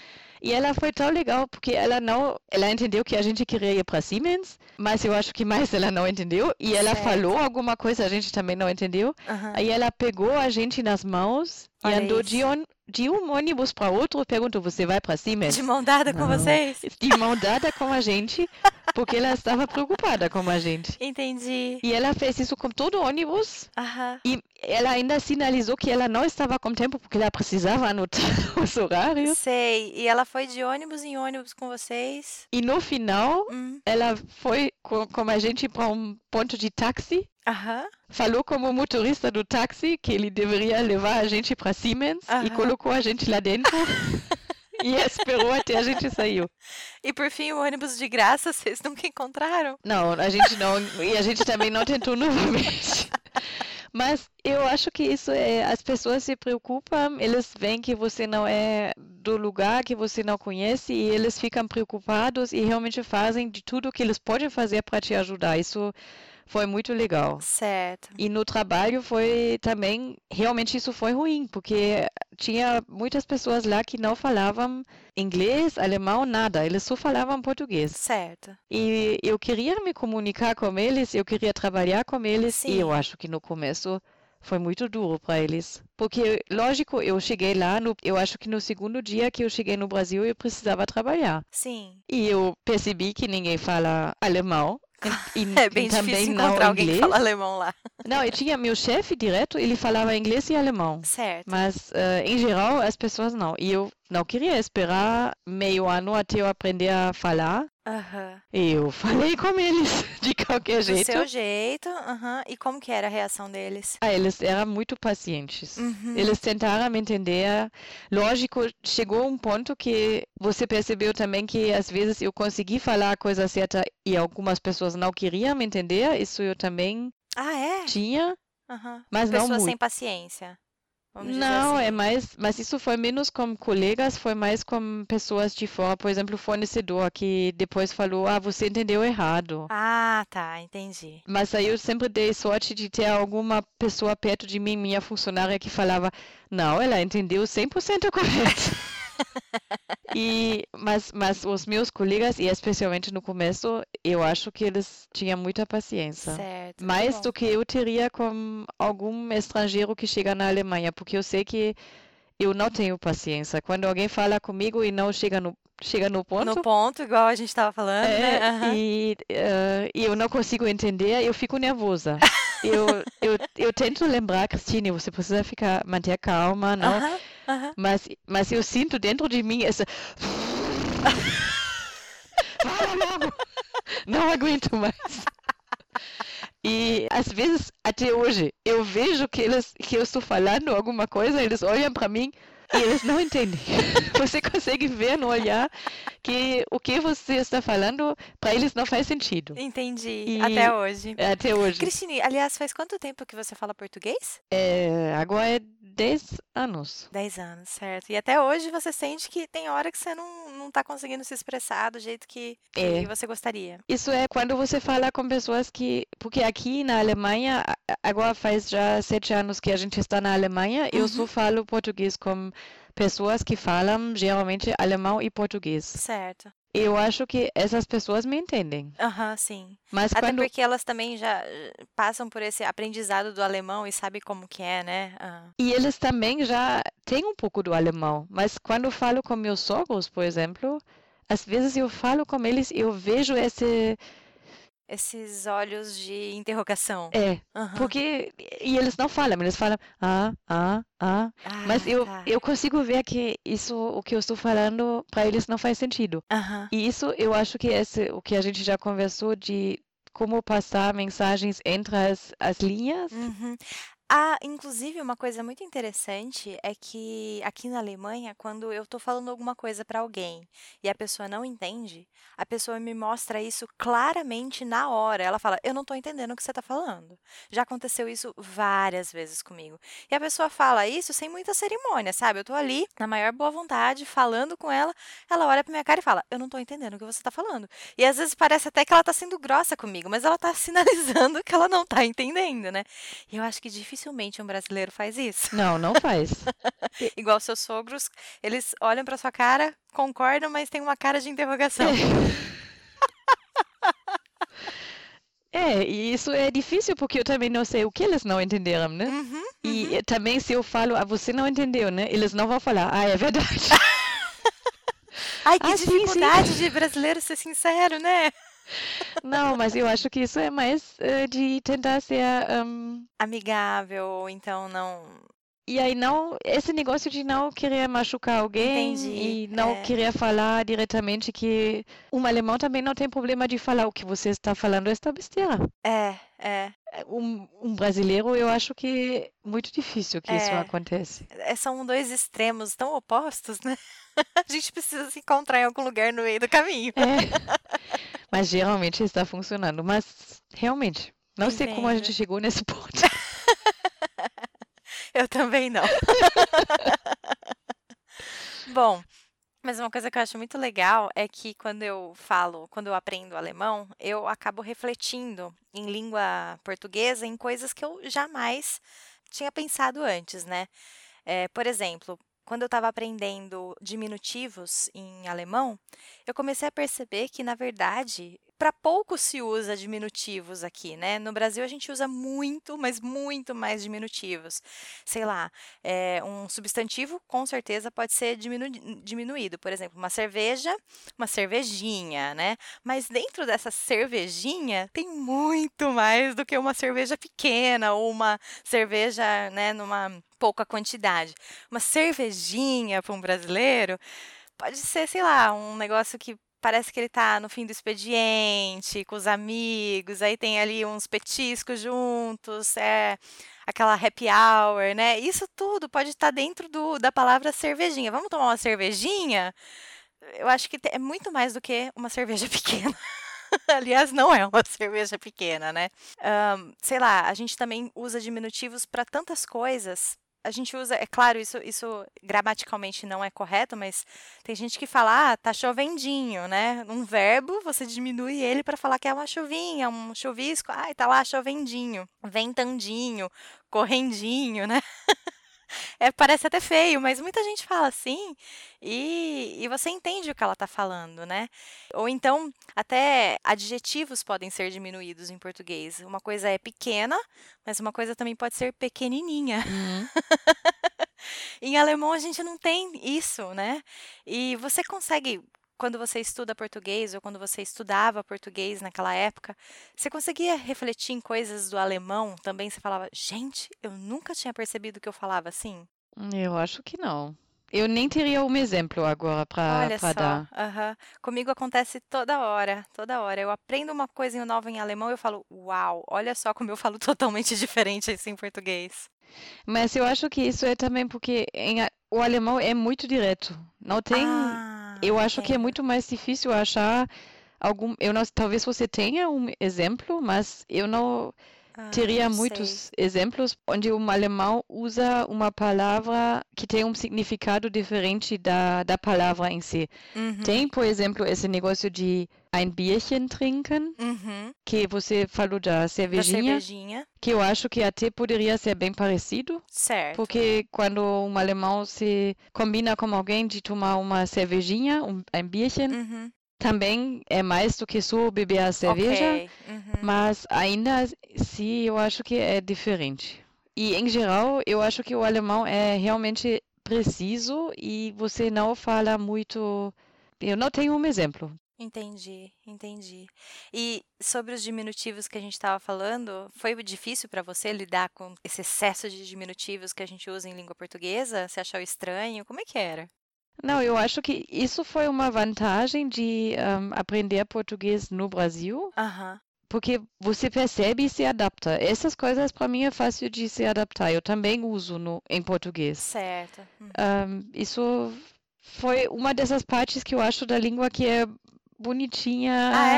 E ela foi tão legal porque ela não, ela entendeu que a gente queria ir para Siemens, mas eu acho que mais ela não entendeu e ela Certo. falou alguma coisa a gente também não entendeu. Aham. Aí ela pegou a gente nas mãos e Olha andou isso. de, on, de um ônibus para outro e perguntou: "Você vai para Siemens?" De mão dada com Não. vocês? De mão dada com a gente, porque ela estava preocupada com a gente. Entendi. E ela fez isso com todo o ônibus Aham. e ela ainda sinalizou que ela não estava com tempo porque ela precisava anotar os horários. Sei. E ela foi de ônibus em ônibus com vocês? E no final, Hum. ela foi com, com a gente para um ponto de táxi, Aham. falou com o motorista do táxi que ele deveria levar a gente para Siemens e colocou a gente lá dentro e esperou até a gente saiu. E por fim, o ônibus de graça, vocês nunca encontraram? Não, a gente não, e a gente também não tentou novamente. Mas eu acho que isso é, as pessoas se preocupam, eles veem que você não é do lugar que você não conhece e eles ficam preocupados e realmente fazem de tudo que eles podem fazer para te ajudar. Isso foi muito legal. Certo. E no trabalho foi também, realmente isso foi ruim, porque tinha muitas pessoas lá que não falavam inglês, alemão, nada, eles só falavam português. Certo. E eu queria me comunicar com eles, eu queria trabalhar com eles, e eu Sim. acho que no começo foi muito duro para eles. Porque, lógico, eu cheguei lá, no, eu acho que no segundo dia que eu cheguei no Brasil, eu precisava trabalhar. Sim. E eu percebi que ninguém fala alemão. E, É bem difícil encontrar alguém inglês. que fala alemão lá. Não, eu tinha meu chefe direto, ele falava inglês e alemão. Certo. Mas, eh, em geral, as pessoas não. E eu não queria esperar meio ano até eu aprender a falar. E eu falei com eles de qualquer Do jeito. seu jeito. Aham. E como que era a reação deles? Ah, eles eram muito pacientes. Uhum. Eles tentaram me entender. Lógico, chegou um ponto que você percebeu também que às vezes eu consegui falar a coisa certa e algumas pessoas não queriam me entender. Isso eu também Ah, é? tinha, Aham. mas não Pessoas sem muito. paciência. Não, assim. é mais, mas isso foi menos com colegas, foi mais com pessoas de fora, por exemplo, o fornecedor que depois falou, ah, você entendeu errado. Ah, tá, entendi. Mas aí eu sempre dei sorte de ter alguma pessoa perto de mim, minha funcionária, que falava, não, ela entendeu 100% correto. E, mas, mas os meus colegas, e especialmente no começo, eu acho que eles tinham muita paciência. Certo. Mais do que eu teria com algum estrangeiro que chega na Alemanha, porque eu sei que eu não tenho paciência. Quando alguém fala comigo e não chega no, chega no ponto, No ponto, igual a gente tava falando, é, né? Aham. e, eh, e eu não consigo entender, eu fico nervosa. Eu, eu, eu tento lembrar, Cristine, você precisa ficar, manter calma, não? Aham, aham. Mas, mas eu sinto dentro de mim essa. Não aguento mais. E às vezes, até hoje, eu vejo que, eles, que eu estou falando alguma coisa, eles olham para mim e eles não entendem. Você consegue ver no olhar que o que você está falando para eles não faz sentido. Entendi. E- Até hoje. Até hoje. Cristine, aliás, faz quanto tempo que você fala português? É, agora é 10 anos. Dez anos, certo. E até hoje você sente que tem hora que você não, não tá conseguindo se expressar do jeito que, que É. você gostaria. Isso é quando você fala com pessoas que. Porque aqui na Alemanha, agora faz já sete anos que a gente está na Alemanha, eu só Uhum. falo português com pessoas que falam geralmente alemão e português. Certo. Eu acho que essas pessoas me entendem. Aham, sim. Mas Até quando. porque elas também já eh, passam por esse aprendizado do alemão e sabem como que é, né? Ah, E eles também já têm um pouco do alemão. Mas quando eu falo com meus sogros, por exemplo, às vezes eu falo com eles e eu vejo esse. Esses olhos de interrogação. É, Aham. porque. E eles não falam, eles falam ah, ah, ah. Mas Ah, eu, tá. eu consigo ver que isso, o que eu estou falando, para eles não faz sentido. Aham. E isso eu acho que esse, o que a gente já conversou de como passar mensagens entre as, as linhas. Uhum. Ah, inclusive, uma coisa muito interessante é que aqui na Alemanha, quando eu tô falando alguma coisa para alguém e a pessoa não entende, a pessoa me mostra isso claramente na hora. Ela fala: Eu não tô entendendo o que você tá falando. Já aconteceu isso várias vezes comigo. E a pessoa fala isso sem muita cerimônia, sabe? Eu tô ali, na maior boa vontade, falando com ela, ela olha pra minha cara e fala: Eu não tô entendendo o que você tá falando. E às vezes parece até que ela tá sendo grossa comigo, mas ela tá sinalizando que ela não tá entendendo, né? E eu acho que dificilmente um brasileiro faz isso. Não, não faz. Igual seus sogros, eles olham pra sua cara, concordam, mas tem uma cara de interrogação. É, e isso é difícil porque eu também não sei o que eles não entenderam, né? Uhum, E uhum. também se eu falo, ah, você não entendeu, né? Eles não vão falar, ah, é verdade. Ai, que Ah, sim, sim. dificuldade de brasileiro ser sincero, né? Não, mas eu acho que isso é mais eh, de tentar ser hum, Amigável, então não. E aí não, esse negócio de não querer machucar alguém Entendi, e não é. querer falar diretamente que um alemão também não tem problema de falar o que você está falando esta besteira. É, é. Um, um brasileiro, eu acho que é muito difícil que isso É. acontece. É, São dois extremos tão opostos, né? A gente precisa se encontrar em algum lugar no meio do caminho. É. Mas geralmente está funcionando. Mas realmente, não sei como a gente chegou nesse ponto. Eu também não. Bom, mas uma coisa que eu acho muito legal é que quando eu falo, quando eu aprendo alemão, eu acabo refletindo em língua portuguesa em coisas que eu jamais tinha pensado antes, né? Eh, por exemplo, quando eu estava aprendendo diminutivos em alemão, eu comecei a perceber que, na verdade, para pouco se usa diminutivos aqui, né? No Brasil a gente usa muito, mas muito mais diminutivos. Sei lá, é, um substantivo com certeza pode ser diminu- diminuído. Por exemplo, uma cerveja, uma cervejinha, né? Mas dentro dessa cervejinha tem muito mais do que uma cerveja pequena ou uma cerveja, né, numa pouca quantidade. Uma cervejinha para um brasileiro pode ser, sei lá, um negócio que parece que ele tá no fim do expediente, com os amigos, aí tem ali uns petiscos juntos, é aquela happy hour, né? Isso tudo pode estar dentro do, da palavra cervejinha. Vamos tomar uma cervejinha? Eu acho que é muito mais do que uma cerveja pequena. Aliás, não é uma cerveja pequena, né? Ahn, sei lá, a gente também usa diminutivos para tantas coisas. A gente usa, é claro, isso, isso gramaticalmente não é correto, mas tem gente que fala, ah, tá chovendinho, né? Um verbo, você diminui ele para falar que é uma chuvinha, um chuvisco, ai, tá lá chovendinho, ventandinho, correndinho, né? É, parece até feio, mas muita gente fala assim e, e você entende o que ela está falando, né? Ou então, até adjetivos podem ser diminuídos em português. Uma coisa é pequena, mas uma coisa também pode ser pequenininha. Uhum. em alemão a gente não tem isso, né? E você consegue quando você estuda português ou quando você estudava português naquela época, você conseguia refletir em coisas do alemão também? Você falava, gente, eu nunca tinha percebido que eu falava assim? Eu acho que não. Eu nem teria um exemplo agora para dar. Uhum. Comigo acontece toda hora, toda hora. Eu aprendo uma coisa nova em alemão e eu falo, uau, olha só como eu falo totalmente diferente assim em português. Mas eu acho que isso é também porque em, o alemão é muito direto. Não tem. Ah eu acho que é muito mais difícil achar algum. Eu não, talvez você tenha um exemplo, mas eu não ah, teria não muitos exemplos onde um alemão usa uma palavra que tem um significado diferente da, da palavra em si. Uhum, Tem, por exemplo, esse negócio de ein Bierchen trinken, uhum. que você falou da Da cervejinha, cervejinha, que eu acho que até poderia ser bem parecido. certo. Porque quando um alemão se combina com alguém de tomar uma cervejinha, um, ein Bierchen, Uhum, também é mais do que só beber a cerveja, ok. Uhum. mas ainda assim eu acho que é diferente. E em geral, eu acho que o alemão é realmente preciso e você não fala muito. Eu não tenho um exemplo. Entendi, entendi. E sobre os diminutivos que a gente estava falando, foi difícil para você lidar com esse excesso de diminutivos que a gente usa em língua portuguesa? Você achou estranho? Como é que era? Não, eu acho que isso foi uma vantagem de um, aprender português no Brasil, porque você percebe e se adapta. Essas coisas para mim é fácil de se adaptar. Eu também uso no, em português. certo. Uhum. Um, isso foi uma dessas partes que eu acho da língua que é bonitinha, Ah,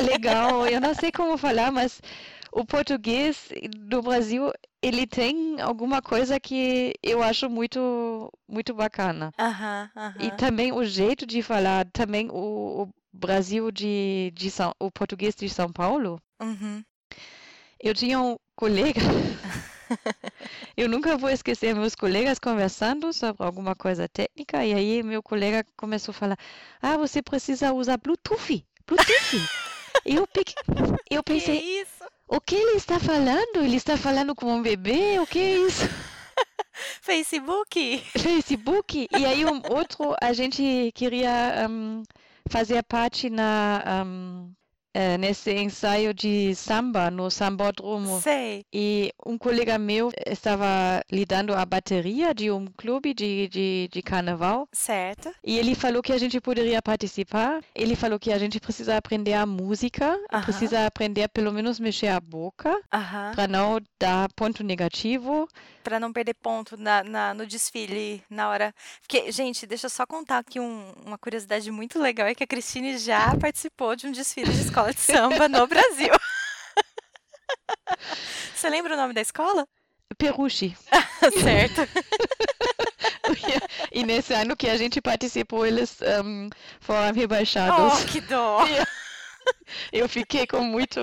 é? legal. Eu não sei como falar, mas o português do Brasil, ele tem alguma coisa que eu acho muito, muito bacana. Aham, E aham. também o jeito de falar, também o, o Brasil de, de São, o português de São Paulo. Uhum. Eu tinha um colega, eu nunca vou esquecer meus colegas conversando sobre alguma coisa técnica, e aí meu colega começou a falar: Ah, você precisa usar Bluetooth, Bluetooth. Eu, pe- eu Que pensei: isso? O que ele está falando? Ele está falando com um bebê? O que é isso? Facebook? Facebook. E aí um outro, a gente queria um, fazer parte na, um, eh, nesse ensaio de samba, no sambódromo. Sei. E um colega meu estava lidando a bateria de um clube de, de, de carnaval. Certo. E ele falou que a gente poderia participar. Ele falou que a gente precisa aprender a música, Aham. precisa aprender pelo menos mexer a boca, Aham. para não dar ponto negativo. Pra não perder ponto na, na- no desfile na hora. Porque, gente, deixa eu só contar aqui um- uma curiosidade muito legal: é que a Cristine já participou de um desfile de escola de samba no Brasil. Você lembra o nome da escola? Peruche. certo. E nesse ano que a gente participou, eles um, foram rebaixados. Oh, que dó! Eu fiquei com muito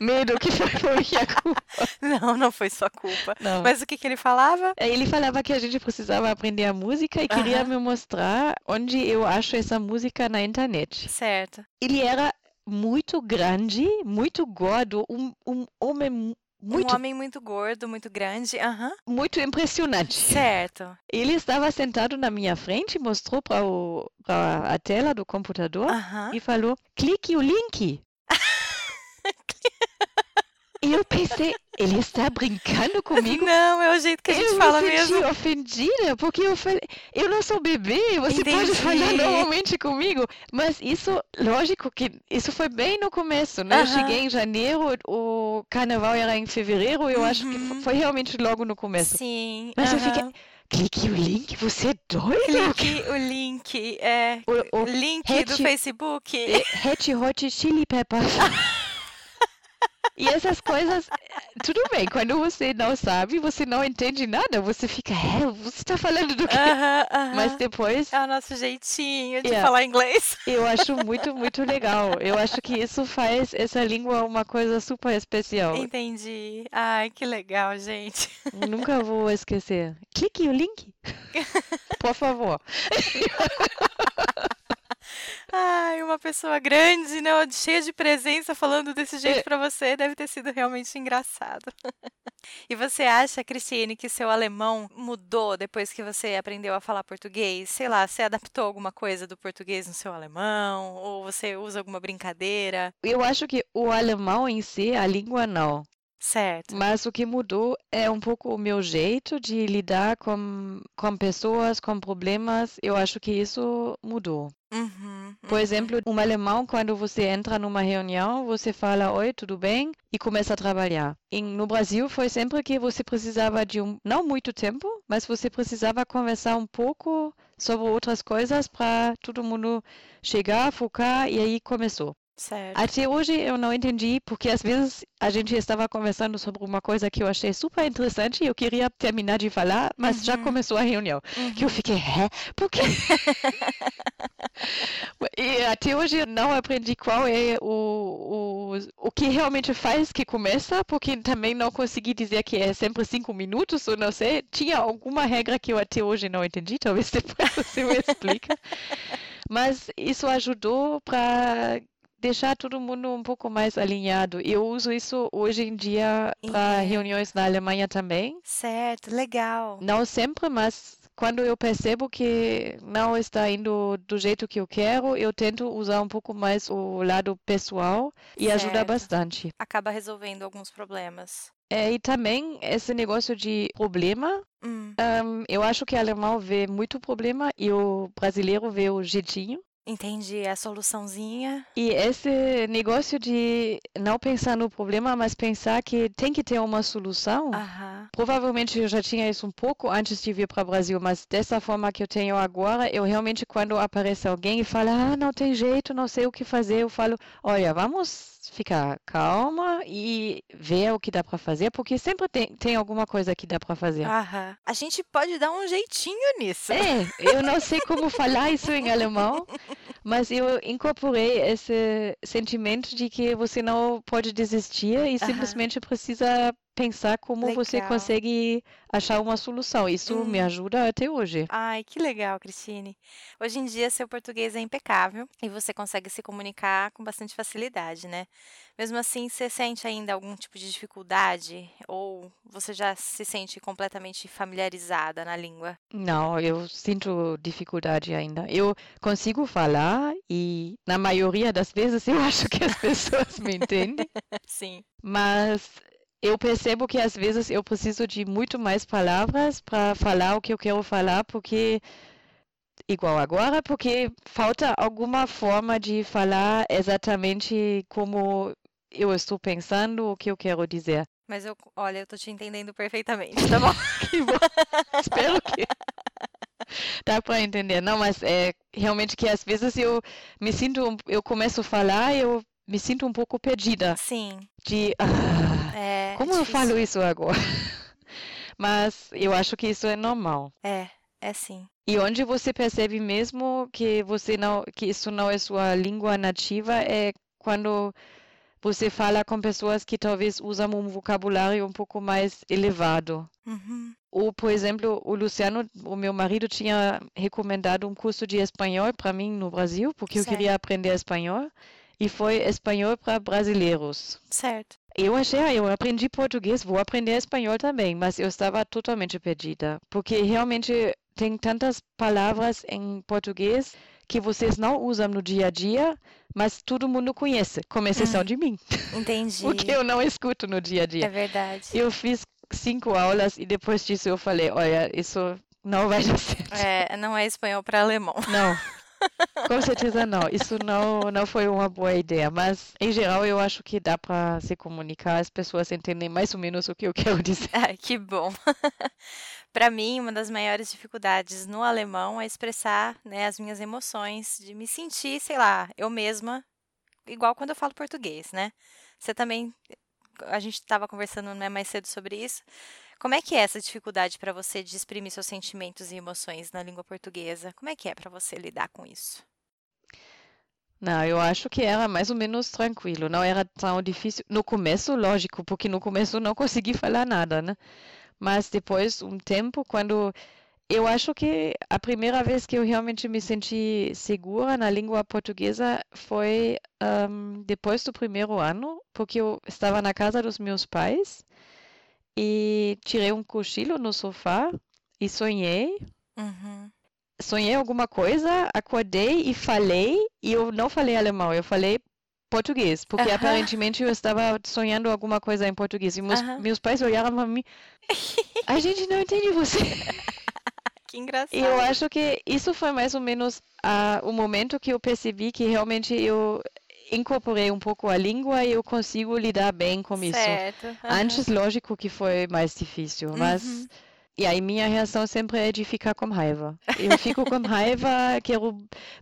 medo que foi por minha culpa. Não, não foi sua culpa. Não. Mas o que que ele falava? Ele falava que a gente precisava aprender a música e queria Aham. me mostrar onde eu acho essa música na internet. Certo. Ele era muito grande, muito gordo, um, um homem mu- muito, Um homem muito gordo, muito grande. Aham. muito impressionante. Certo. Ele estava sentado na minha frente, mostrou para a tela do computador Aham. e falou: clique o link. E eu pensei, ele está brincando comigo? Não, é o jeito que a gente eu fala me senti mesmo. ofendida, porque eu falei, eu não sou bebê, você pode Entendi. falar normalmente comigo. Mas isso, lógico que isso foi bem no começo, né? Eu Aham. cheguei em janeiro, o carnaval era em fevereiro, eu acho que Uhum. fo- foi realmente logo no começo. Sim. Mas eu aham. fiquei, clique o link, você é doido? Clique o link. É. O, o Link do Hatch- Facebook. eh, Hatch Hot Chili Pepper. E essas coisas, tudo bem, quando você não sabe, você não entende nada, você fica, é, você está falando do quê? Uh -huh, uh -huh. Mas depois. É o nosso jeitinho de yeah, falar inglês. Eu acho muito, muito legal. Eu acho que isso faz essa língua uma coisa super especial. Entendi. Ai, que legal, gente. Nunca vou esquecer. Clique o link. Por favor. Ai, uma pessoa grande, né, cheia de presença, falando desse jeito é. para você, deve ter sido realmente engraçado. e você acha, Cristiane, que seu alemão mudou depois que você aprendeu a falar português? Sei lá, você adaptou alguma coisa do português no seu alemão? Ou você usa alguma brincadeira? Eu acho que o alemão em si, a língua não. Certo. Mas o que mudou é um pouco o meu jeito de lidar com, com pessoas, com problemas. Eu acho que isso mudou. Uhum, Por uhum. exemplo, um alemão, quando você entra numa reunião, você fala oi, tudo bem? E começa a trabalhar. E no Brasil foi sempre que você precisava de um, não muito tempo, mas você precisava conversar um pouco sobre outras coisas para todo mundo chegar, focar e aí começou. Certo. Até hoje eu não entendi, porque às vezes a gente estava conversando sobre uma coisa que eu achei super interessante e eu queria terminar de falar, mas uhum. já começou a reunião. Uhum. Que eu fiquei, é? Por quê? e até hoje eu não aprendi qual é o, o, o que realmente faz que começa, porque também não consegui dizer que é sempre cinco minutos, ou não sei. Tinha alguma regra que eu até hoje não entendi, talvez depois você me explica. Mas isso ajudou para deixar todo mundo um pouco mais alinhado. Eu uso isso hoje em dia para reuniões na Alemanha também. Certo, legal. Não sempre, mas quando eu percebo que não está indo do jeito que eu quero, eu tento usar um pouco mais o lado pessoal e certo. ajuda bastante. Acaba resolvendo alguns problemas. É, e também esse negócio de problema, hum. um, eu acho que o alemão vê muito problema e o brasileiro vê o jeitinho. Entendi, a soluçãozinha. E esse negócio de não pensar no problema, mas pensar que tem que ter uma solução. Aham. Provavelmente eu já tinha isso um pouco antes de vir para o Brasil, mas dessa forma que eu tenho agora, eu realmente, quando aparece alguém e fala, ah, não tem jeito, não sei o que fazer, eu falo, olha, vamos ficar calma e ver o que dá para fazer, porque sempre tem, tem alguma coisa que dá para fazer. Aham. A gente pode dar um jeitinho nisso. É, eu não sei como falar isso em alemão, mas eu incorporei esse sentimento de que você não pode desistir e simplesmente precisa pensar como legal. você consegue achar uma solução. Isso hum. me ajuda até hoje. Ai, que legal, Cristine. Hoje em dia, seu português é impecável e você consegue se comunicar com bastante facilidade, né? Mesmo assim, você sente ainda algum tipo de dificuldade ou você já se sente completamente familiarizada na língua? Não, eu sinto dificuldade ainda. Eu consigo falar e, na maioria das vezes, eu acho que as pessoas me entendem. Sim. Mas eu percebo que às vezes eu preciso de muito mais palavras para falar o que eu quero falar, porque igual agora, porque falta alguma forma de falar exatamente como eu estou pensando, o que eu quero dizer. Mas eu, olha, eu tô te entendendo perfeitamente, tá bom? que bom. Espero que dá para entender. Não, mas é realmente que às vezes eu me sinto, eu começo a falar, eu me sinto um pouco perdida. Sim. De ah, é, Como é eu falo isso agora? Mas eu acho que isso é normal. É, é sim. E onde você percebe mesmo que você não, que isso não é sua língua nativa é quando você fala com pessoas que talvez usam um vocabulário um pouco mais elevado. Uhum. Ou, por exemplo, o Luciano, o meu marido, tinha recomendado um curso de espanhol para mim no Brasil, porque certo. eu queria aprender espanhol. E foi espanhol para brasileiros. Certo. Eu achei, ah, eu aprendi português, vou aprender espanhol também, mas eu estava totalmente perdida, porque realmente tem tantas palavras em português que vocês não usam no dia a dia, mas todo mundo conhece, com exceção hum, de mim. Entendi. Porque eu não escuto no dia a dia. É verdade. Eu fiz cinco aulas e depois disso eu falei, olha, isso não vai dar certo. É, não é espanhol para alemão. Não. Com certeza não. Isso não, não foi uma boa ideia. Mas, em geral, eu acho que dá para se comunicar, as pessoas entendem mais ou menos o que eu quero dizer. Ah, que bom. para mim, uma das maiores dificuldades no alemão é expressar né, as minhas emoções, de me sentir, sei lá, eu mesma, igual quando eu falo português, né? Você também a gente estava conversando né, mais cedo sobre isso. Como é que é essa dificuldade para você de exprimir seus sentimentos e emoções na língua portuguesa? Como é que é para você lidar com isso? Não, eu acho que era mais ou menos tranquilo, não era tão difícil. No começo, lógico, porque no começo não consegui falar nada, né? Mas depois, um tempo, quando eu acho que a primeira vez que eu realmente me senti segura na língua portuguesa foi um, depois do primeiro ano, porque eu estava na casa dos meus pais e tirei um cochilo no sofá e sonhei. Uhum sonhei alguma coisa, acordei e falei, e eu não falei alemão, eu falei português, porque aparentemente eu estava sonhando alguma coisa em português. E meus, meus pais olharam para mim, a gente não entende você. que engraçado. E eu acho que isso foi mais ou menos uh, o momento que eu percebi que realmente eu incorporei um pouco a língua e eu consigo lidar bem com certo. isso. Antes, lógico que foi mais difícil, mas uhum. E aí minha reação sempre é de ficar com raiva. Eu fico com raiva, quero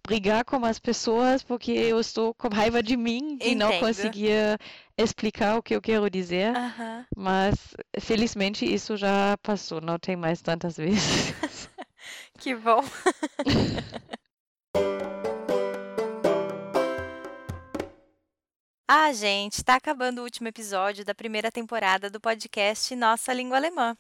brigar com as pessoas porque eu estou com raiva de mim e não conseguia explicar o que eu quero dizer. Uh -huh. Mas felizmente isso já passou, não tem mais tantas vezes. que bom. Ah, gente, está acabando o último episódio da primeira temporada do podcast Nossa Língua Alemã.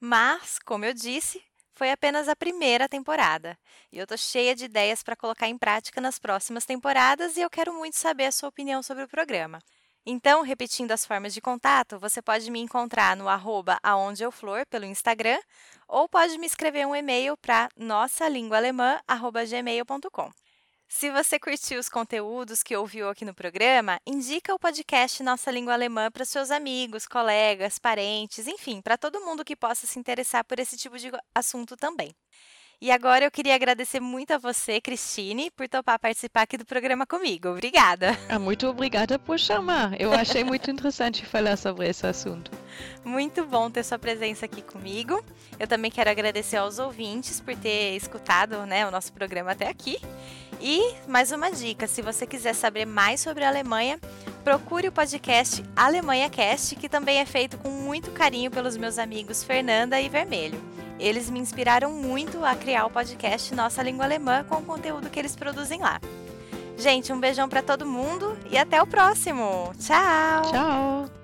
Mas, como eu disse, foi apenas a primeira temporada. E eu tô cheia de ideias para colocar em prática nas próximas temporadas e eu quero muito saber a sua opinião sobre o programa. Então, repetindo as formas de contato, você pode me encontrar no arroba aondeeuflor pelo Instagram ou pode me escrever um e-mail para nossalinguaalemã.gmail.com. Se você curtiu os conteúdos que ouviu aqui no programa, indica o podcast Nossa Língua Alemã para seus amigos, colegas, parentes, enfim, para todo mundo que possa se interessar por esse tipo de assunto também. E agora eu queria agradecer muito a você, Cristine, por topar participar aqui do programa comigo. Obrigada. Ah, muito obrigada por chamar. Eu achei muito interessante falar sobre esse assunto. Muito bom ter sua presença aqui comigo. Eu também quero agradecer aos ouvintes por ter escutado né, o nosso programa até aqui. E mais uma dica: se você quiser saber mais sobre a Alemanha, procure o podcast Alemanha Cast, que também é feito com muito carinho pelos meus amigos Fernanda e Vermelho. Eles me inspiraram muito a criar o podcast Nossa Língua Alemã com o conteúdo que eles produzem lá. Gente, um beijão para todo mundo e até o próximo. Tchau. Tchau.